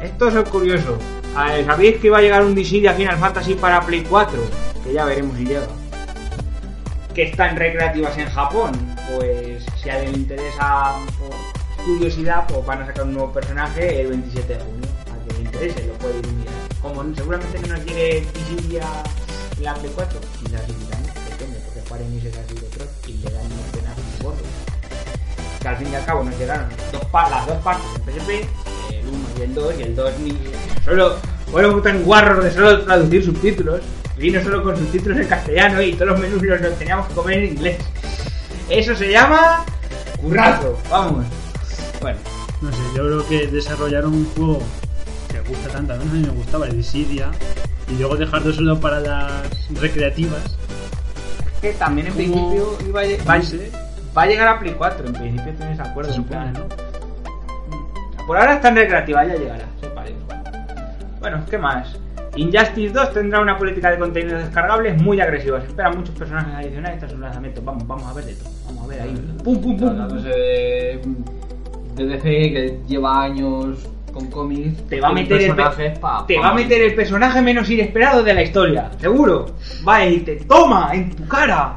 Esto es curioso. Ah, ¿Sabéis que iba a llegar un Dissidia Final Fantasy para Play 4? Que ya veremos si llega. Que está en recreativas en Japón. Pues si a alguien le interesa por curiosidad, pues van a sacar un nuevo personaje el 27 de junio. A quien le interese, lo puede ir mirar. Como seguramente no nos llegue en la Play 4, quizás sí, depende, porque Square Enix es así de otro y le dan y gordos que al fin y al cabo nos llegaron dos las dos partes en PSP, el 1 y el 2, y el 2 ni. Solo fueron tan guarros de solo traducir subtítulos, vino solo con subtítulos en castellano y todos los menús los teníamos que comer en inglés. Eso se llama. currazo, vamos. Bueno, No sé, yo creo que desarrollaron un juego que gusta tanto, a mí me gustaba, el Dissidia, y luego dejarlo solo para las recreativas. que también en principio iba a, va, No sé, va a llegar a Play 4, en principio tienes acuerdo. se en supone, plan, ¿no? Por ahora está en recreativa, ya llegará, sepa Dios. Bueno, ¿qué más? Injustice 2 tendrá una política de contenidos descargables muy agresiva. Se esperan muchos personajes adicionales tras su lanzamiento. Vamos, vamos a ver de todo. Vamos a ver ahí. Pum, pum, pum. De, de DC que lleva años con cómics. Te va a meter el pe- personajes pa- Te pa- va a meter el personaje menos inesperado de la historia, seguro. Va y te toma en tu cara.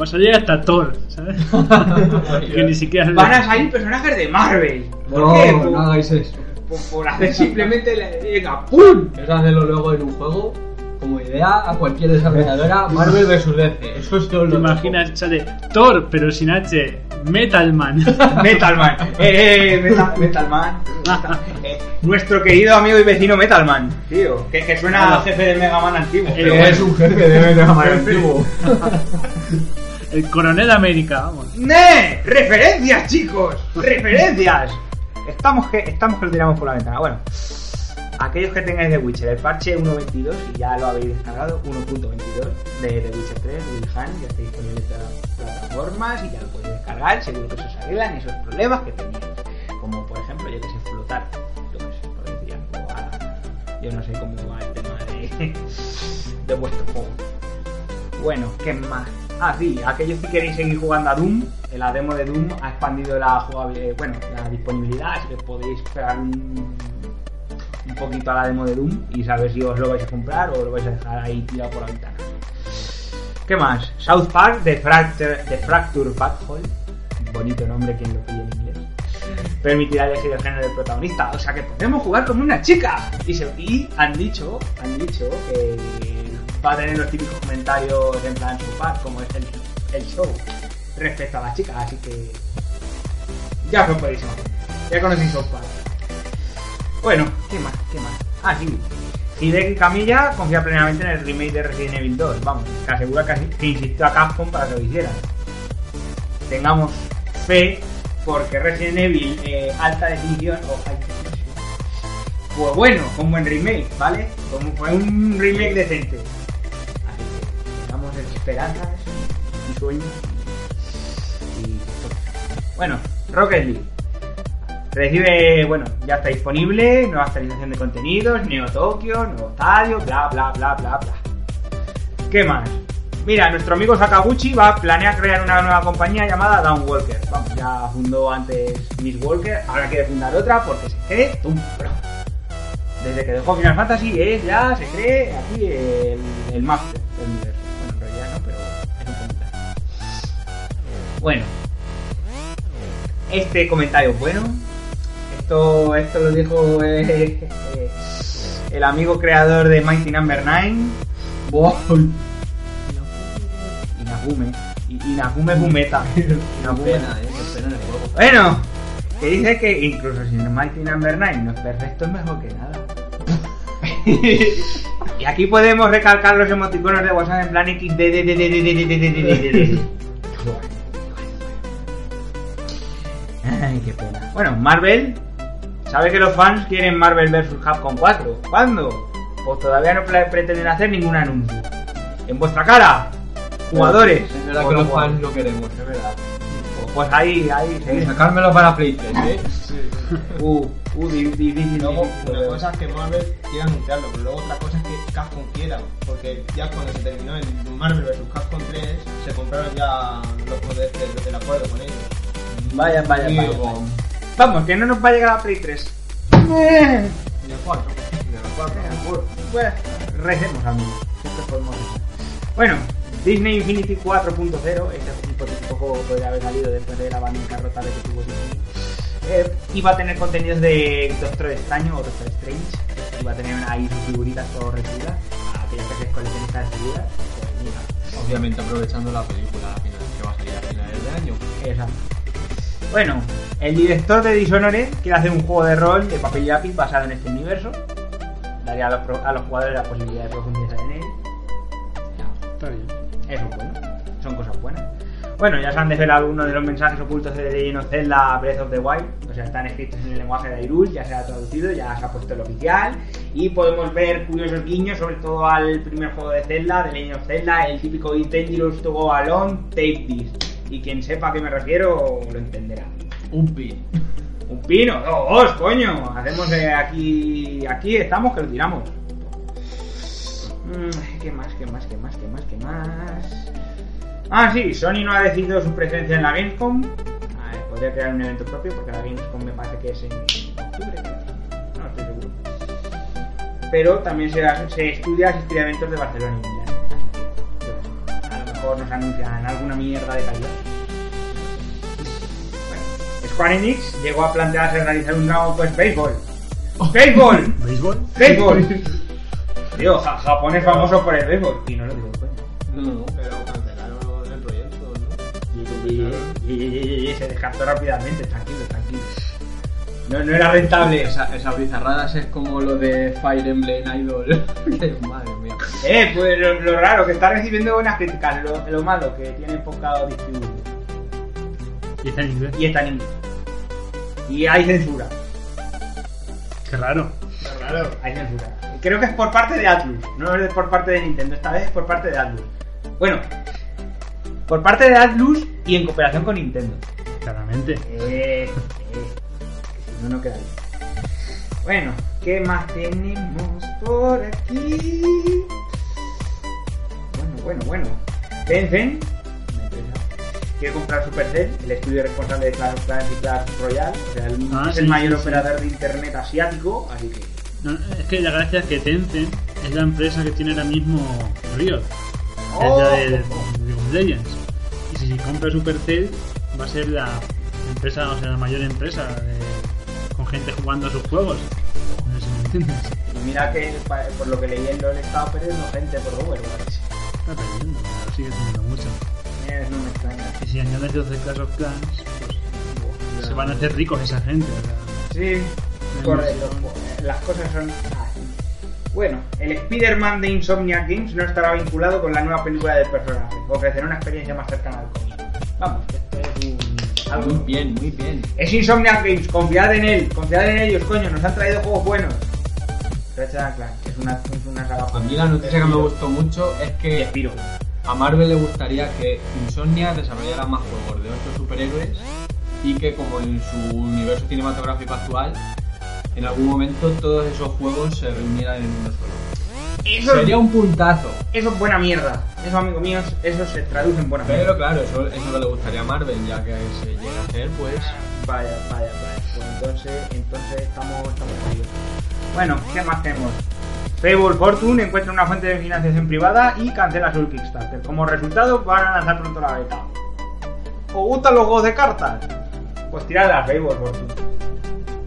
Va a salir hasta Thor, ¿sabes? [laughs] que ni siquiera Van a salir personajes de Marvel. ¿Por No, qué? no Por, hagáis eso. por- por hacer [laughs] simplemente la- ¡pum! Eso hacerlo luego en un juego como idea a cualquier desarrolladora [laughs] Marvel vs DC. Eso es todo ¿Te lo imaginas? Sale Thor, pero sin H. Metalman. [laughs] Metalman. Eh, eh, Metal, Metalman. [laughs] Eh, nuestro querido amigo y vecino Metalman, tío. Que, que suena a jefe de Mega Man antiguo. Eh, pero Es un jefe de Mega Man antiguo. El coronel América, vamos. ¡Ne! ¡Referencias, chicos! ¡Referencias! Estamos que, estamos que lo tiramos por la ventana. Bueno, aquellos que tengáis The Witcher, el parche 1.22, y ya lo habéis descargado, 1.22 de Witcher 3, Will Hunt, ya está disponible en todas las plataformas y ya lo podéis descargar. Seguro que se os arreglan esos problemas que teníais. Como por ejemplo, yo que sé, flotar. Yo que sé, por decir Yo no sé cómo va el tema de, [laughs] de vuestro juego. Bueno, ¿qué más? Ah, sí, aquellos que queréis seguir jugando a Doom, la demo de Doom ha expandido la jugabilidad, bueno, la disponibilidad, así que podéis esperar un, un poquito a la demo de Doom y saber si os lo vais a comprar o lo vais a dejar ahí tirado por la ventana. ¿Qué más? South Park de Fracture, de Fracture Butthole, bonito nombre quien lo pille en inglés. Permitirá elegir el género del protagonista, o sea que podemos jugar como una chica. Y, han dicho, han dicho que va a tener los típicos comentarios en plan super como es el, el show respecto a las chicas, así que ya os lo podéis imaginar. Ya conocéis South Park. Bueno, ¿qué más? ¿Qué más? Ah, sí. Hideki Camilla confía plenamente en el remake de Resident Evil 2. Vamos, que asegura que, que insistió a Capcom para que lo hicieran. Tengamos fe porque Resident Evil eh, alta definición o definition. Pues bueno, con buen remake, ¿vale? Como fue un remake decente. Así que tengamos esperanzas y sueños. Y bueno, Rocket League. Recibe, bueno, ya está disponible, nueva actualización de contenidos, Neo Tokio, nuevo estadio, bla bla bla bla bla. ¿Qué más? Mira, nuestro amigo Sakaguchi va a planear crear una nueva compañía llamada Downwalker. Vamos, ya fundó antes Miss Walker, ahora quiere fundar otra porque se cree un. Desde que dejó Final Fantasy es ya, se cree aquí el, el máster del universo. Bueno, en realidad no, pero es un comentario. Bueno, este comentario bueno. Esto, esto lo dijo el amigo creador de Mighty Number no. 9, Bob Inagume. Inagume Gumeta. Inagume. Bueno, que dice que incluso si Mighty Number no 9 no es perfecto, es mejor que nada. y aquí podemos recalcar los emoticonos de WhatsApp en plan X. Ay, qué pena. Bueno, Marvel ¿Sabe que los fans quieren Marvel vs. Capcom 4? ¿Cuándo? Pues todavía no pre- pretenden hacer ningún anuncio. En vuestra cara, jugadores. Es verdad o que no los fans lo queremos, es verdad. Pues ahí, ahí, seguimos. sacármelo para Play 3, ¿eh? [laughs] Uh, uh, di- di- difícil. Luego, una cosa es que Marvel quiera anunciarlo, pero luego otra cosa es que Capcom quiera, porque ya cuando se terminó el Marvel vs. Capcom 3, se compraron ya los poderes del, acuerdo con ellos. Vaya, vaya, vaya. Vamos, que no nos va a llegar a Play 3. y el 4. y el 4. Pues, recemos, amigos. Siempre podemos rezar. Bueno, Disney Infinity 4.0, este hipotético juego podría haber salido después de la bancarrota de que tuvo Disney. Eh, iba a tener contenidos de Doctor Extraño o Doctor Strange. Iba a tener ahí sus figuritas todo rechulas. A aquellas que se coleccionistas figuras. Pues mira, Obviamente aprovechando la película que va a salir a finales de año. Exacto. Bueno, el director de Dishonored quiere hacer un juego de rol de papel y lápiz basado en este universo. Daría a los, pro- a los jugadores la posibilidad de profundizar en él. Está bien. Eso es bueno. Son cosas buenas. Bueno, ya se han desvelado algunos de los mensajes ocultos de The Legend of Zelda Breath of the Wild. O sea, están escritos en el lenguaje de Hyrule, ya se ha traducido, ya se ha puesto el oficial. Y podemos ver curiosos guiños, sobre todo al primer juego de Zelda, The Legend of Zelda, el típico It Dangerous to Go Alone, Take This. Y quien sepa a qué me refiero, lo entenderá. Un pin. Un pino, dos, coño. Hacemos eh, aquí. Aquí estamos que lo tiramos. Mm, ¿Qué más, qué más, qué más, qué más, qué más? Ah, sí, Sony no ha decidido su presencia en la Gamescom. Ah, eh, podría crear un evento propio porque la Gamescom me parece que es en octubre. No estoy seguro. Pero también se, se estudia asistir a eventos de Barcelona mejor nos anuncian alguna mierda de calidad. Bueno, Square Enix llegó a plantearse realizar un nuevo pues béisbol. ¡Béisbol! ¿Béisbol? ¡Béisbol! Tío, Ja- Japón es famoso por el béisbol. Y no lo digo de coña. No. Pero cancelaron el proyecto, ¿no? Y, y- y- y- y se descartó rápidamente, tranquilo, tranquilo. No, no era rentable. Esa- esas bizarradas es como lo de Fire Emblem Idol. [laughs] Que Madre mía. Eh, pues lo, lo raro, que está recibiendo buenas críticas. Lo, lo malo, que tiene poca distribución. Y está en inglés. Y está en inglés. Y hay censura. Qué raro. Claro. Hay censura. Creo que es por parte de Atlus, no es por parte de Nintendo, esta vez es por parte de Atlus. Bueno, por parte de Atlus y en cooperación con Nintendo. Claramente. Eh, eh, no, no queda bien. Bueno, ¿qué más tenemos por aquí? Bueno, bueno, bueno. Tencent, una empresa, quiere comprar Supercell, el estudio responsable de Clash of Clans y Clash Royale. O sea, el- Ah, es sí, el mayor sí, sí. operador de internet asiático, así que No, es que la gracia es que Tencent es la empresa que tiene ahora mismo Riot, Oh. es la de League of Legends. Y si compra Supercell, va a ser la empresa, o sea, la mayor empresa de- gente jugando a sus juegos. No sé si me entiendes. Y mira que por lo que leí en LOL estaba perdiendo gente por Overwatch. Está perdiendo, pero sigue teniendo mucho. Eh, no me extraña. Y si añades 12 Clash of Clans, pues se van a hacer ricos esa gente. O sea, Sí, correcto. Las cosas son así. Bueno, el Spider-Man de Insomniac Games no estará vinculado con la nueva película del personaje. Ofrecerá una experiencia más cercana al cómic. Vamos, esto es un... Muy bien, muy bien. Es Insomniac Games, confiad en él, confiad en ellos, coño, nos han traído juegos buenos. Ratchet Clank es una, es una saga A mí la noticia que me gustó mucho es que a Marvel le gustaría que Insomnia desarrollara más juegos de otros superhéroes y que como en su universo cinematográfico actual, en algún momento todos esos juegos se reunieran en uno solo. Eso, Sería un puntazo. eso es buena mierda. Eso, amigos míos, eso se traduce en buena Pero mierda. claro, eso, eso no le gustaría a Marvel, ya que se llega a hacer, pues... Vaya, vaya, vaya. Pues entonces, entonces estamos, estamos jodidos. Bueno, ¿qué más tenemos? Fable Fortune encuentra una fuente de financiación privada y cancela su Kickstarter. Como resultado, van a lanzar pronto la beta. ¿Os gustan los juegos de cartas? Pues tirad a Fable Fortune.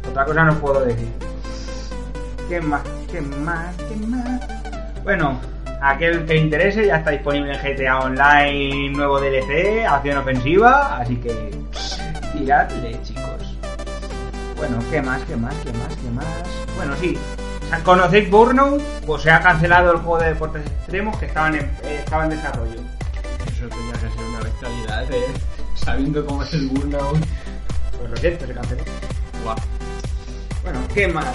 Otra cosa no puedo decir. ¿Qué más? ¿Qué más? ¿Qué más? Bueno, aquel que interese ya está disponible en GTA Online, nuevo DLC, acción ofensiva, así que tiradle, chicos. Bueno, ¿qué más? ¿Qué más? ¿Qué más? ¿Qué más? Bueno, sí. ¿Conocéis Burnout? Pues se ha cancelado el juego de deportes extremos que estaban en, eh, estaba en desarrollo. Eso tenía que ser una bestialidad, ¿eh? Sabiendo cómo es el Burnout. Pues lo siento, se canceló. Guau. Bueno, ¿qué más?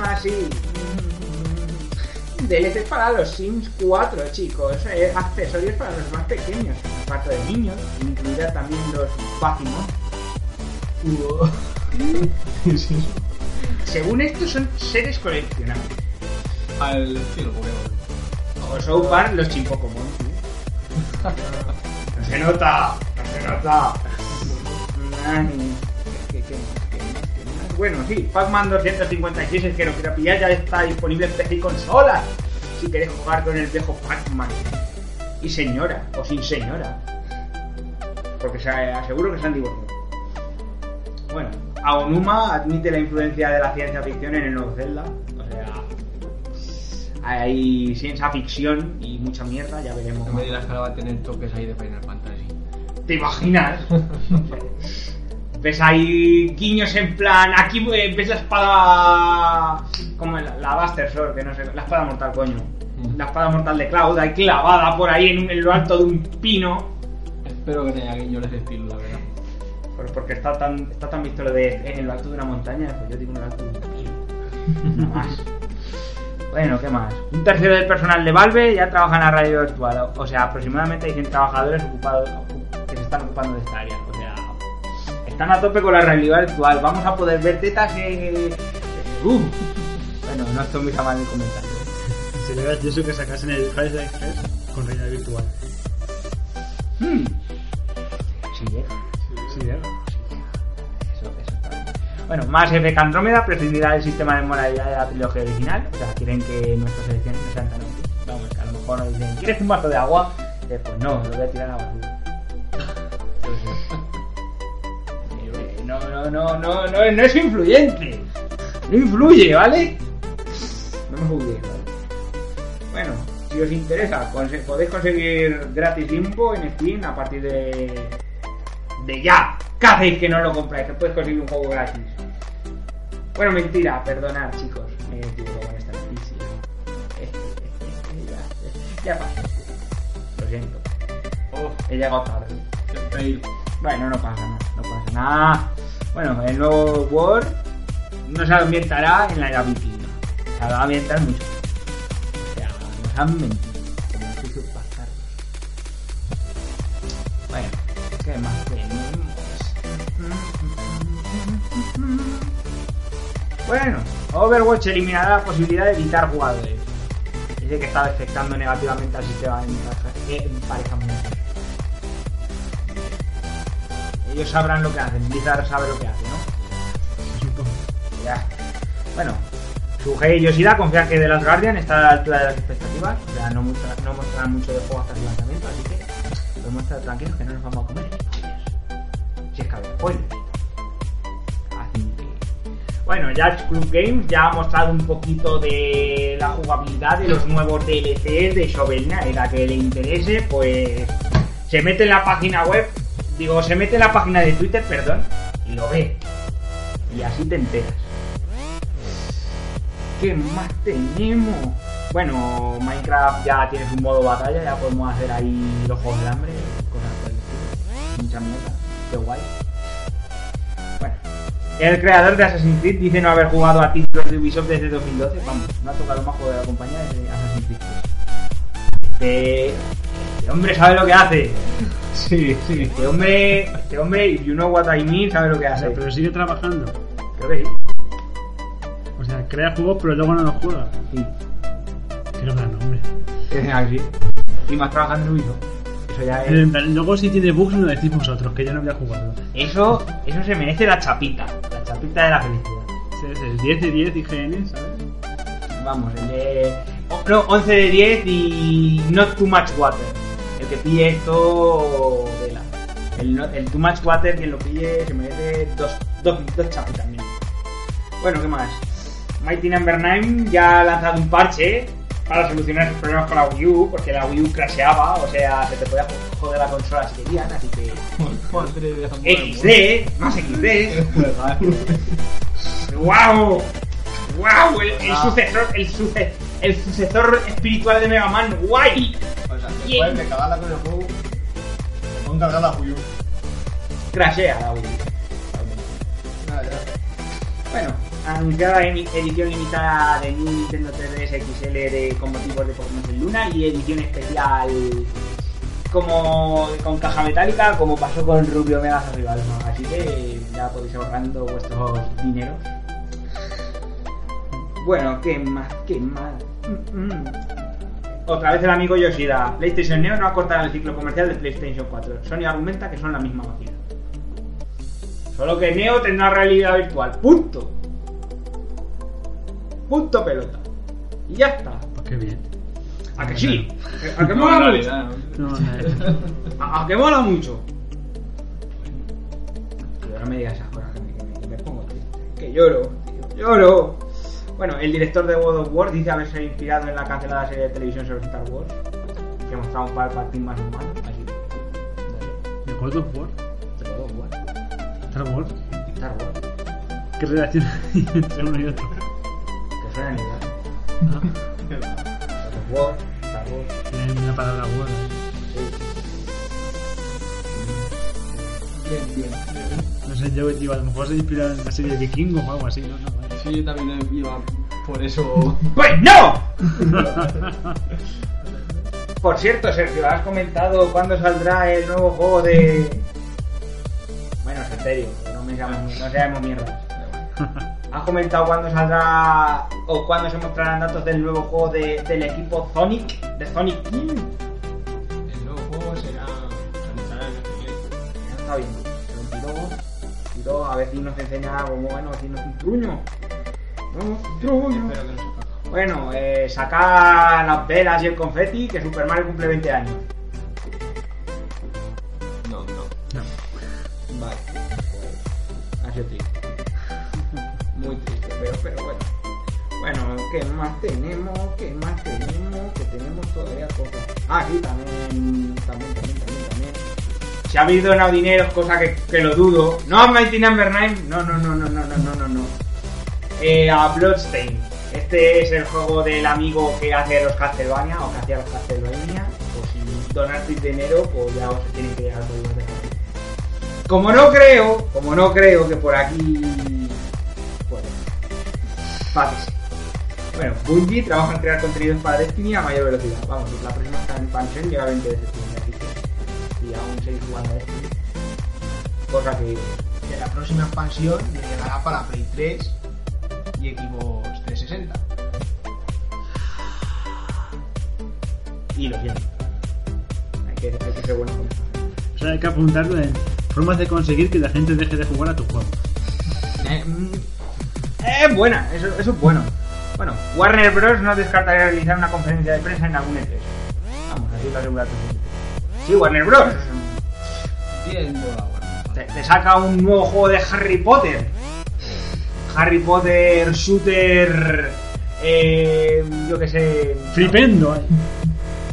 Ah, sí. DLC para los Sims 4, chicos. Eh, accesorios para los más pequeños. Aparte de niños. Incluirá también los Bácimos. [laughs] Según esto, son seres coleccionables. Al estilo Pokémon. O South Park, los Chimpocomon. tío. No se nota, no se nota. [laughs] Ay, ¿qué- qué qué? Bueno, sí, Pac-Man 256, el que lo quiera pillar, ya está disponible en PC y consolas. Si queréis jugar con el viejo Pac-Man. Y señora, o sin señora. Porque se aseguro que se han divorciado. Bueno, Aonuma admite la influencia de la ciencia ficción en el nuevo Zelda. O sea, hay ciencia ficción y mucha mierda, ya veremos. No me dirás que ahora va a tener toques ahí de Final Fantasy. ¿Te imaginas? [laughs] ves ahí guiños en plan. Aquí eh, ves la espada. Como la, la Buster Sword, que no sé. La espada mortal, coño. La espada mortal de Cloud, ahí clavada por ahí en, en lo alto de un pino. Espero que tenga guiños de ese estilo, la verdad. Por- Porque está tan, está tan visto lo de en lo alto de una montaña, pues yo digo en lo alto de un pino. Nada [laughs] más. Bueno, ¿qué más? Un tercio del personal de Valve ya trabaja en la radio virtual. O sea, aproximadamente hay 100 trabajadores ocupados que se están ocupando de esta área. Están a tope con la realidad virtual. Vamos a poder ver tetas en... Uh. Bueno, no estoy muy mal el comentario. sería gracioso que sacasen el Half-Life Express con realidad virtual. Hmm. Sí, ¿eh? Sí, ¿eh? Eso, eso está bien. Bueno, más Effect Andrómeda prescindirá del sistema de moralidad de la trilogía original. O sea, quieren que nuestras elecciones no sean tan útiles. Vamos, que a lo mejor nos dicen, ¿quieres un vaso de agua? Eh, pues no, lo voy a tirar a la basura. No, no, no, no, no, no es influyente. No influye, ¿vale? No me juzguéis, ¿vale? Bueno, si os interesa, conse- podéis conseguir gratis Limbo en Steam a partir de de ya. ¿Qué hacéis que no lo compráis? Que puedes conseguir un juego gratis. Bueno, mentira, perdonad, chicos. Me equivoco con esta noticia. [laughs] ya, ya pasó. Lo siento. Oh, He llegado tarde. Bueno, no pasa nada, no pasa nada. Bueno, el nuevo War no se ambientará en la era vikinga. Se va a ambientar mucho. O sea, nos han mentido. Como sus bastardos. Bueno, ¿qué más tenemos? Bueno, Overwatch eliminará la posibilidad de editar jugadores. Dice que está afectando negativamente al sistema de empareja- emparejamiento. Ellos sabrán lo que hacen, Blizzard sabe lo que hace, ¿no? Supongo. Ya. Bueno, Sugei y Yoshida confían que The Last Guardian está a la altura de las expectativas. O sea, no, muestra, no mostrarán mucho de juego hasta su lanzamiento, así que podemos estar tranquilos que no nos vamos a comer. Si es que spoilers. Así que... Bueno, Jazz Club Games ya ha mostrado un poquito de la jugabilidad de los nuevos DLCs de Shovel Knight. A que le interese, pues se mete en la página web, digo, se mete en la página de Twitter, perdón, y lo ve. Y así te enteras. ¿Qué más tenemos? Bueno, Minecraft ya tiene su modo batalla, ya podemos hacer ahí los juegos del hambre, cosas por el estilo. Mucha mierda, qué guay. Bueno, el creador de Assassin's Creed dice no haber jugado a títulos de Ubisoft desde 2012. Vamos, no ha tocado más juego de la compañía desde Assassin's Creed 3. Este, hombre sabe lo que hace. [laughs] Sí, sí. Este hombre, este hombre, you know what I mean, sabe lo que O hace. sea, pero sigue trabajando. Creo que sí. O sea, crea juegos pero luego no los juega. Sí. Qué gran hombre. Es así. Y más trabajando en. Eso ya es. Luego si tiene bugs no decís vosotros, que yo no había jugado. Eso, eso se merece la chapita. La chapita de la felicidad. Ese es el 10 de 10 IGN, ¿sabes? Vamos, el de. No, 11 de 10 y not too much water. El que pille esto. Vela. El, el too much water, quien lo pille, se merece dos, dos, dos chapitas mínimo. Bueno, ¿qué más? Mighty Number 9 ya ha lanzado un parche para solucionar sus problemas con la Wii U, porque la Wii U crasheaba, o sea, se te podía joder la consola si querían, así que. XD, más XD. ¡Wow! ¡Wow! El, el sucesor, el, suce- el sucesor espiritual de Mega Man, guay. Después de cagarla con el juego, pongo cargada la Wii U. Crashea la Wii. Nada, ya. Bueno, anunciada edición limitada de Nintendo 3DS XL de, con motivos de Pokémon Sun Luna y edición especial como con caja metálica, como pasó con Rubio Mega Rival. ¿no? Así que ya podéis ahorrando vuestros dineros. Bueno, ¿qué más? ¿Qué más? Mm, mm. Otra vez el amigo Yoshida. PlayStation Neo no ha cortado el ciclo comercial de PlayStation 4. Sony argumenta que son la misma máquina. Solo que Neo tendrá realidad virtual. Punto. Punto pelota. Y ya está. Pues qué bien. ¿A que sí? ¿A que mola mucho? ¿no? [laughs] ¿A, a que mola mucho? Tío, no me digas esas cosas que me, que me- que me pongo triste. Que lloro, tío, lloro. Bueno, el director de God of War dice haberse inspirado en la cancelada serie de televisión sobre Star Wars. Que mostraba un Palpatine más humano. Así ¿De God of War? de God of War. ¿Star Wars? Star Wars. ¿Qué relación hay entre uno y otro? Que suena ni. Ah, of War, Star Wars. tienen una palabra War. ¿eh? Sí. Bien, bien. No sé, yo digo, a lo mejor se inspira en la serie de Vikingos o algo así, ¿no? no Sí, yo también iba por eso. ¡Pues no! Por cierto, Sergio, ¿has comentado cuándo saldrá el nuevo juego de. Bueno, es en serio, no, me llamo- no seamos mierdas. ¿Has comentado cuándo saldrá o cuándo se mostrarán datos del nuevo juego de- del equipo Sonic? De Sonic Team. El nuevo juego será. Ya está bien. El 22, 22, a ver si nos enseña algo bueno, si nos un truño. Bueno, eh, saca las velas y el confeti que Superman cumple 20 años. No, no. no. Vale. Ha sido triste. Muy triste, pero, pero bueno. Bueno, ¿qué más tenemos? ¿Qué más tenemos? Que tenemos todavía cosas. Ah, sí, también, también, también, también, también. Si ha habido dinero, cosa que, que lo dudo. No, Mighty Number 9. No, no, no, no, no, no, no, no. no. Eh, a Bloodstain. Este es el juego del amigo que hace los Castlevania o que hacía los Castlevania. Pues si donasteis dinero, pues ya os tienen que llegar de. Como no creo, como no creo que por aquí. Pues. Pásese. Bueno, Bungie trabaja en crear contenidos para Destiny a mayor velocidad. Vamos, la próxima expansión llega el 20 de septiembre. Si aún seguís jugando a Destiny. Cosa que. Que la próxima expansión llegará para Play 3 y Xbox 360. Y lo siento. Hay que, hay que ser bueno con eso. O sea, hay que apuntarlo en formas de conseguir que la gente deje de jugar a tu juego. Eh, mm, Es buena, eso, eso es bueno. Bueno, Warner Bros. no descartaría realizar una conferencia de prensa en algún E3. Vamos, así lo asegura tu gente. Sí, Warner Bros. Bien. Te, te saca un nuevo juego de Harry Potter. Harry Potter, shooter, eh, yo qué sé. Flipendo. eh.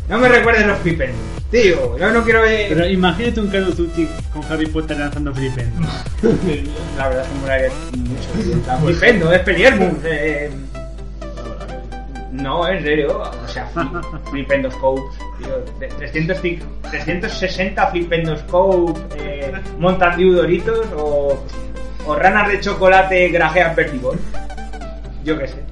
No me recuerdes los flipendos, tío. Yo no quiero ver. Pero imagínate un Call of Duty con Harry Potter lanzando flipendo. [laughs] La verdad es que me molaría mucho. Flipendo, es Peliermus. Eh, no, en serio. O sea, fli- flipendoscopes. Tío, de 300 fi- 360 flipendoscopes eh, montan Doritos o, o ranas de chocolate grajean vertigón. Yo qué sé.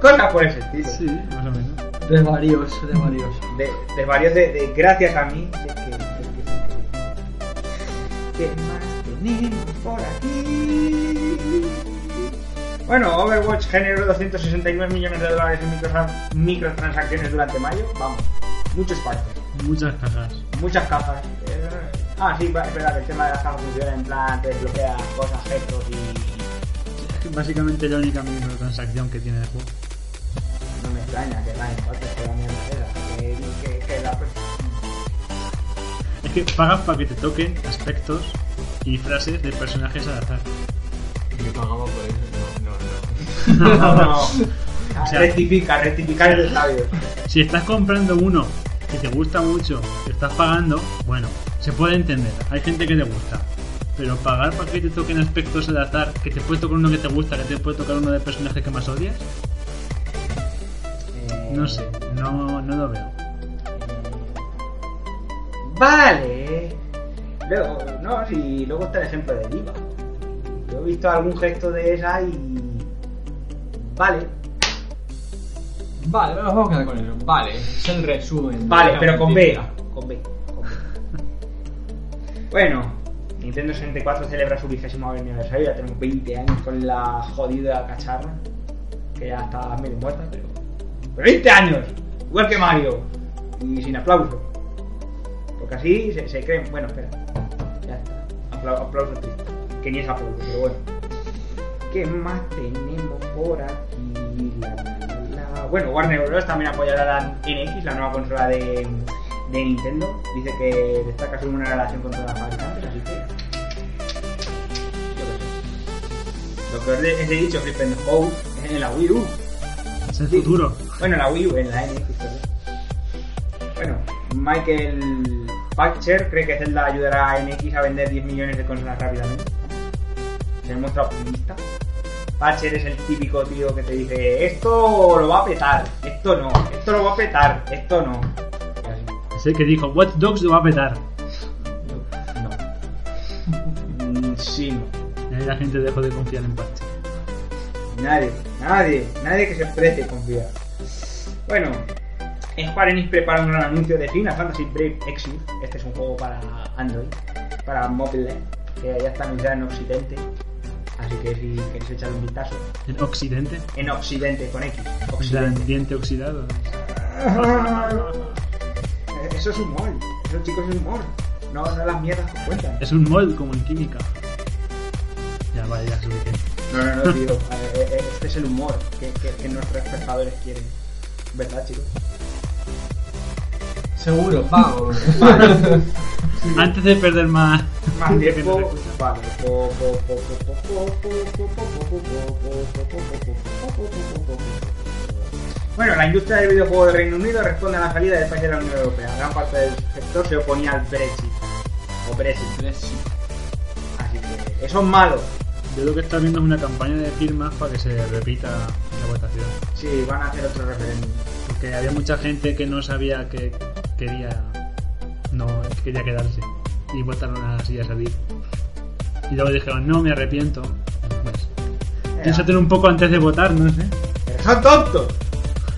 Cosas por ese estilo. Sí, más o menos. De varios, de varios. de, de varios de, de gracias a mí. que- es que- ¿Qué más tenemos por aquí? Bueno, Overwatch generó 269 millones de dólares en microtra- microtransacciones durante mayo. Vamos, muchos partes, Muchas cajas. muchas cajas. Eh, Ah, sí, es verdad que el tema de las cajas funciona en plan, te desbloquea cosas, gestos y. [laughs] Básicamente la única microtransacción que tiene el juego. No me extraña que ganen partes, que la mierda esa. Que, que, que la. Es que pagas para que te toquen aspectos y frases de personajes al azar. Me pagaba por eso. No, no, no. [laughs] No, no. O sea- rectifica, rectifica el sabio. Si estás comprando uno que te gusta mucho, que estás pagando, bueno, se puede entender. Hay gente que te gusta. Pero pagar para que te toquen aspectos al azar, que te puede tocar uno que te gusta, que te puede tocar uno de personajes que más odias, no sé, no, no lo veo. Vale. Luego, no, si luego está el ejemplo de Diva. Yo he visto algún gesto de esa y. Vale. Vale, nos vamos a quedar con eso. Vale, es el resumen. Vale, pero con B. Con B. Bueno, Nintendo 64 celebra su vigésimo aniversario. Ya tenemos 20 años con la jodida cacharra. Que ya está medio muerta, pero. ¡Pero 20 años! Igual que Mario. Y sin aplauso. Porque así se, se creen. Bueno, espera. Ya está. Apla- aplauso triste. Que ni es aplauso, pero bueno. ¿Qué más tenemos por aquí? La. Bueno, Warner Bros. también apoyará la NX, la nueva consola de, de Nintendo. Dice que destaca su buena relación con todas las fabricantes, así que. Yo. Lo he- os he dicho, Flip and Hope, es en la Wii U. Es el Sí. futuro. Bueno, en la Wii U, en la NX, perdón. Bueno, Michael Patcher cree que Zelda ayudará a NX a vender 10 millones de consolas rápidamente. Se muestra optimista. Patcher es el típico tío que te dice, esto lo va a petar, esto no, esto lo va a petar, esto no. Es el que dijo, Watch Dogs lo va a petar. No. Mm, Sí, no. La gente dejó de confiar en Patch. Nadie, nadie, nadie que se precie confiar. Bueno, Square Enix prepara un gran anuncio de Final Fantasy Brave Exit. Este es un juego para Android, para móviles, que ya está anunciado en Occidente. Así que si queréis echarle un vistazo. En Occidente. En Occidente, con X. Occidente. diente oxidado. [laughs] Eso es humor. Eso, chicos, es humor. No, no las mierdas que cuentan. Es un mod como en química. Ya, vale, ya suficiente. No, no, no, tío. Eh, eh, Este es el humor que, que- que nuestros espectadores quieren. ¿Verdad, chicos? Seguro. Vale. Antes de perder más, Más tiempo. Vale. Bueno, la industria del videojuego de Reino Unido responde a la salida del país de la Unión Europea. Gran parte del sector se oponía al Brexit. O Brexit. Así que eso es malo. Yo lo que está viendo es una campaña de firmas para que se repita la votación. Sí, van a hacer otro referéndum. Porque había mucha gente que no sabía que quería no que quería quedarse y votaron así a salir. Y luego dijeron, no, me arrepiento. Pues, piénsatelo un poco antes de votar, no sé. Son tontos.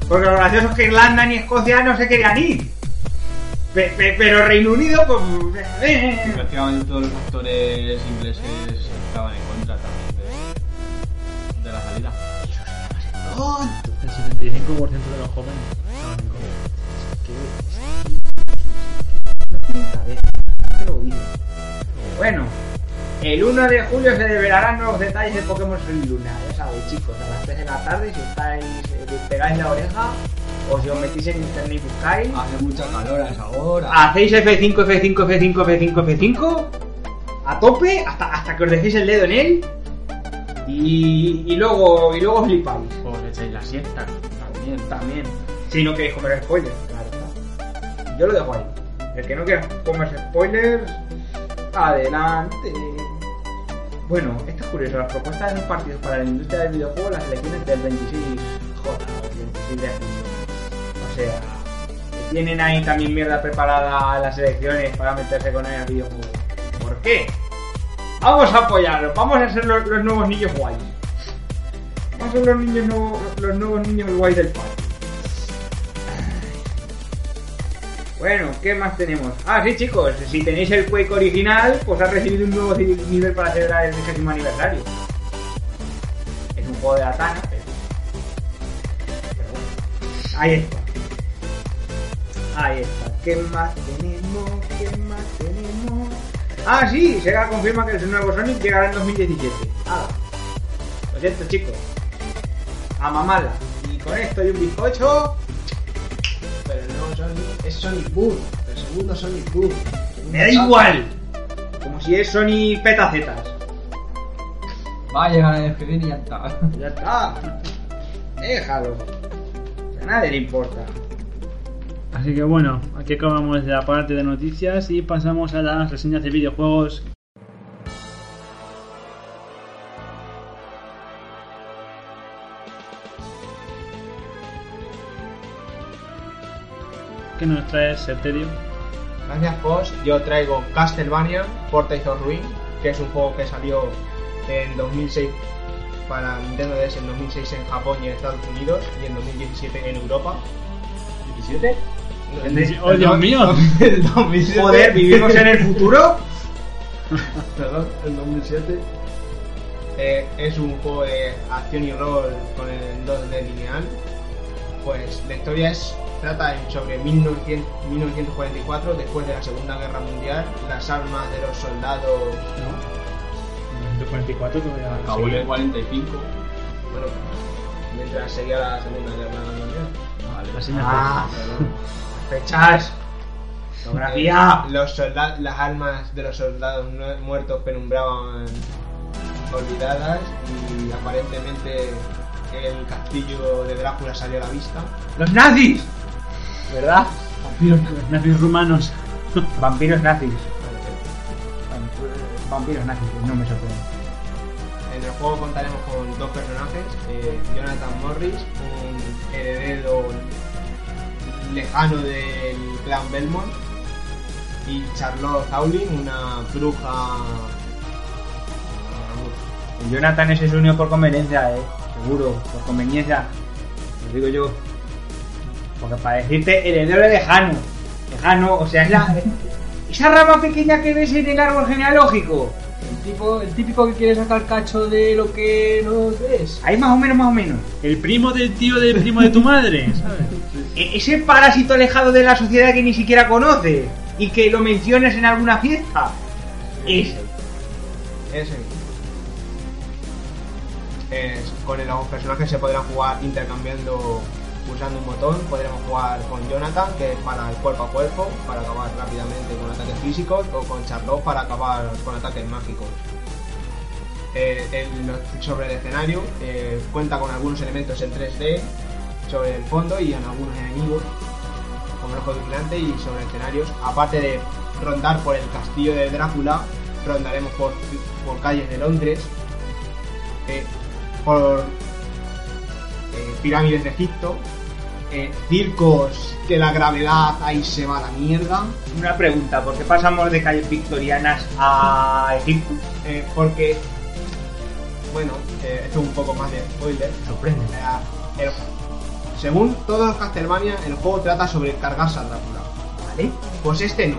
Porque lo gracioso es que Irlanda ni Escocia no se querían ir. Pe- pe- pero Reino Unido, pues. eh, Prácticamente todos los actores ingleses estaban en contra también de, de la salida. El 75% de los jóvenes estaban en contra. Bueno, el 1 de julio se develarán nuevos detalles de Pokémon Sol Luna. Ya sabéis, chicos, a las 3 de la tarde, si estáis, eh, pegáis la oreja o si os metís en internet y buscáis, Hace mucha calor a esa hora. hacéis F5, F5, F5, F5, F5 a tope hasta, hasta que os dejéis el dedo en él Y, y luego y luego flipáis. Pues echáis la siesta. También. También. Si no queréis comer spoilers, claro está. Yo lo dejo ahí. El que no quiera comer spoilers, adelante. Bueno, esto es curioso. Las propuestas de los partidos para la industria del videojuego, las elecciones del 26J, el 26 de junio. O sea, tienen ahí también mierda preparada las elecciones para meterse con el videojuego. ¿Por qué? Vamos a apoyarlo, vamos a ser los, los nuevos niños guays. Vamos a ser los, niños nuevos, los nuevos niños guays del parque. Bueno, ¿qué más tenemos? Ah, sí, chicos, si tenéis el Quake original, pues ha recibido un nuevo nivel para celebrar el 20 aniversario. Es un juego de la Tana, pero... pero bueno. Ahí está. Ahí está. ¿Qué más tenemos? ¿Qué más tenemos? Ah, sí, Sega confirma que el nuevo Sonic llegará en 2017. Ah, lo siento, chicos. A mamarla. Y con esto y un bizcocho... Sonic, es Sonic Boom, el segundo Sonic Boom. Me da igual. Como si es Sony petacetas. Va a llegar a despedir y ya está. Ya está. Déjalo. A nadie le importa. Así que bueno, aquí acabamos la parte de noticias y pasamos a las reseñas de videojuegos. ¿Qué nos trae Serterio? Gracias, Post. Yo traigo Castlevania Portrait of Ruin, que es un juego que salió en 2006 para Nintendo DS en 2006 en Japón y en Estados Unidos y en 2017 en Europa. ¿17? ¡Oh, Dios mío! [laughs] El 2007. Joder, ¿vivimos en el futuro? [laughs] Perdón, el 2007. Eh, es un juego de acción y rol con el 2D lineal. Pues la historia es trata en- sobre 1900 1944, después de la Segunda Guerra Mundial, las armas de los soldados. ¿no? 144 todavía. Acabó en el 45. Bueno, mientras seguía la Segunda Guerra Mundial. Vale. Así me Ah, fechas. Geografía. Los soldados, las almas de los soldados mu- muertos penumbraban olvidadas y aparentemente el castillo de Drácula salió a la vista. Los nazis. ¿Verdad? Vampiros, nazis rumanos. [laughs] Vampiros nazis. Vampiros nazis, no me sorprende. En el juego contaremos con dos personajes, eh, Jonathan Morris, un heredero lejano del clan Belmont, y Charlotte Howling, una bruja... Jonathan ese se unió por conveniencia, eh. Seguro, por conveniencia. Lo digo yo. Porque para decirte heredero lejano. Lejano, o sea, es la. Esa rama pequeña que ves en el árbol genealógico. El, tipo, el típico que quiere sacar cacho de lo que no es. Ahí más o menos, más o menos. El primo del tío del primo de tu madre, ¿sabes? E- ese parásito alejado de la sociedad que ni siquiera conoce. Y que lo menciones en alguna fiesta. Ese. Ese. Es- con el- los personajes se podrán jugar intercambiando pulsando un botón. Podremos jugar con Jonathan, que es para el cuerpo a cuerpo, para acabar rápidamente con ataques físicos, o con Charlotte para acabar con ataques mágicos. Eh, sobre el escenario eh, cuenta con algunos elementos en 3D sobre el fondo y en algunos enemigos como el ojo vigilante y sobre escenarios aparte de rondar por el castillo de Drácula rondaremos por, por calles de Londres eh, por pirámides de Egipto eh, circos que la gravedad ahí se va a la mierda Una pregunta, ¿por qué pasamos de calles victorianas a Egipto? eh, porque bueno eh, esto es un poco más de spoiler Sorprende. Eh, el- según todos los Castlevania el juego trata sobre cargarse a Drácula ¿Vale? Pues este no.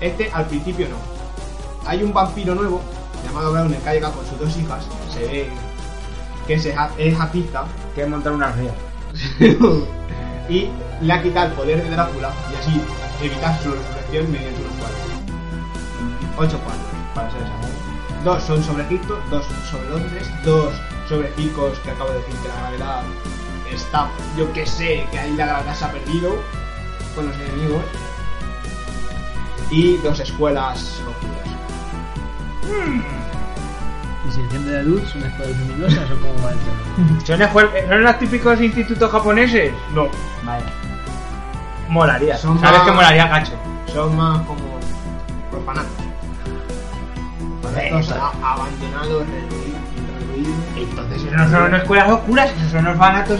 Este al principio no. Hay un vampiro nuevo llamado Browner que ha llegado con sus dos hijas. Se ve que es, es jacista. Que montar una ría. [laughs] y le ha quitado el poder de Drácula y así evitar su resurrección mediante unos cuadros. Ocho cuadros, para ser exacto. Dos son sobre Egipto, dos sobre Londres, dos sobre circos que acabo de decir que la gravedad está, yo que sé, que ahí la gravedad se ha perdido con los enemigos. Y dos escuelas oscuras. Y ¿Y si enciende la luz [laughs] son escuelas luminosas o cómo va el tema? ¿Son, escuel- ¿Son los típicos institutos japoneses? No, Vaya. Molaría. Son ¿Sabes más- que molaría, cacho? son más como Eso. a- abandonados, derruidos. Entonces, eso no son escuelas oscuras, esos son orfanatos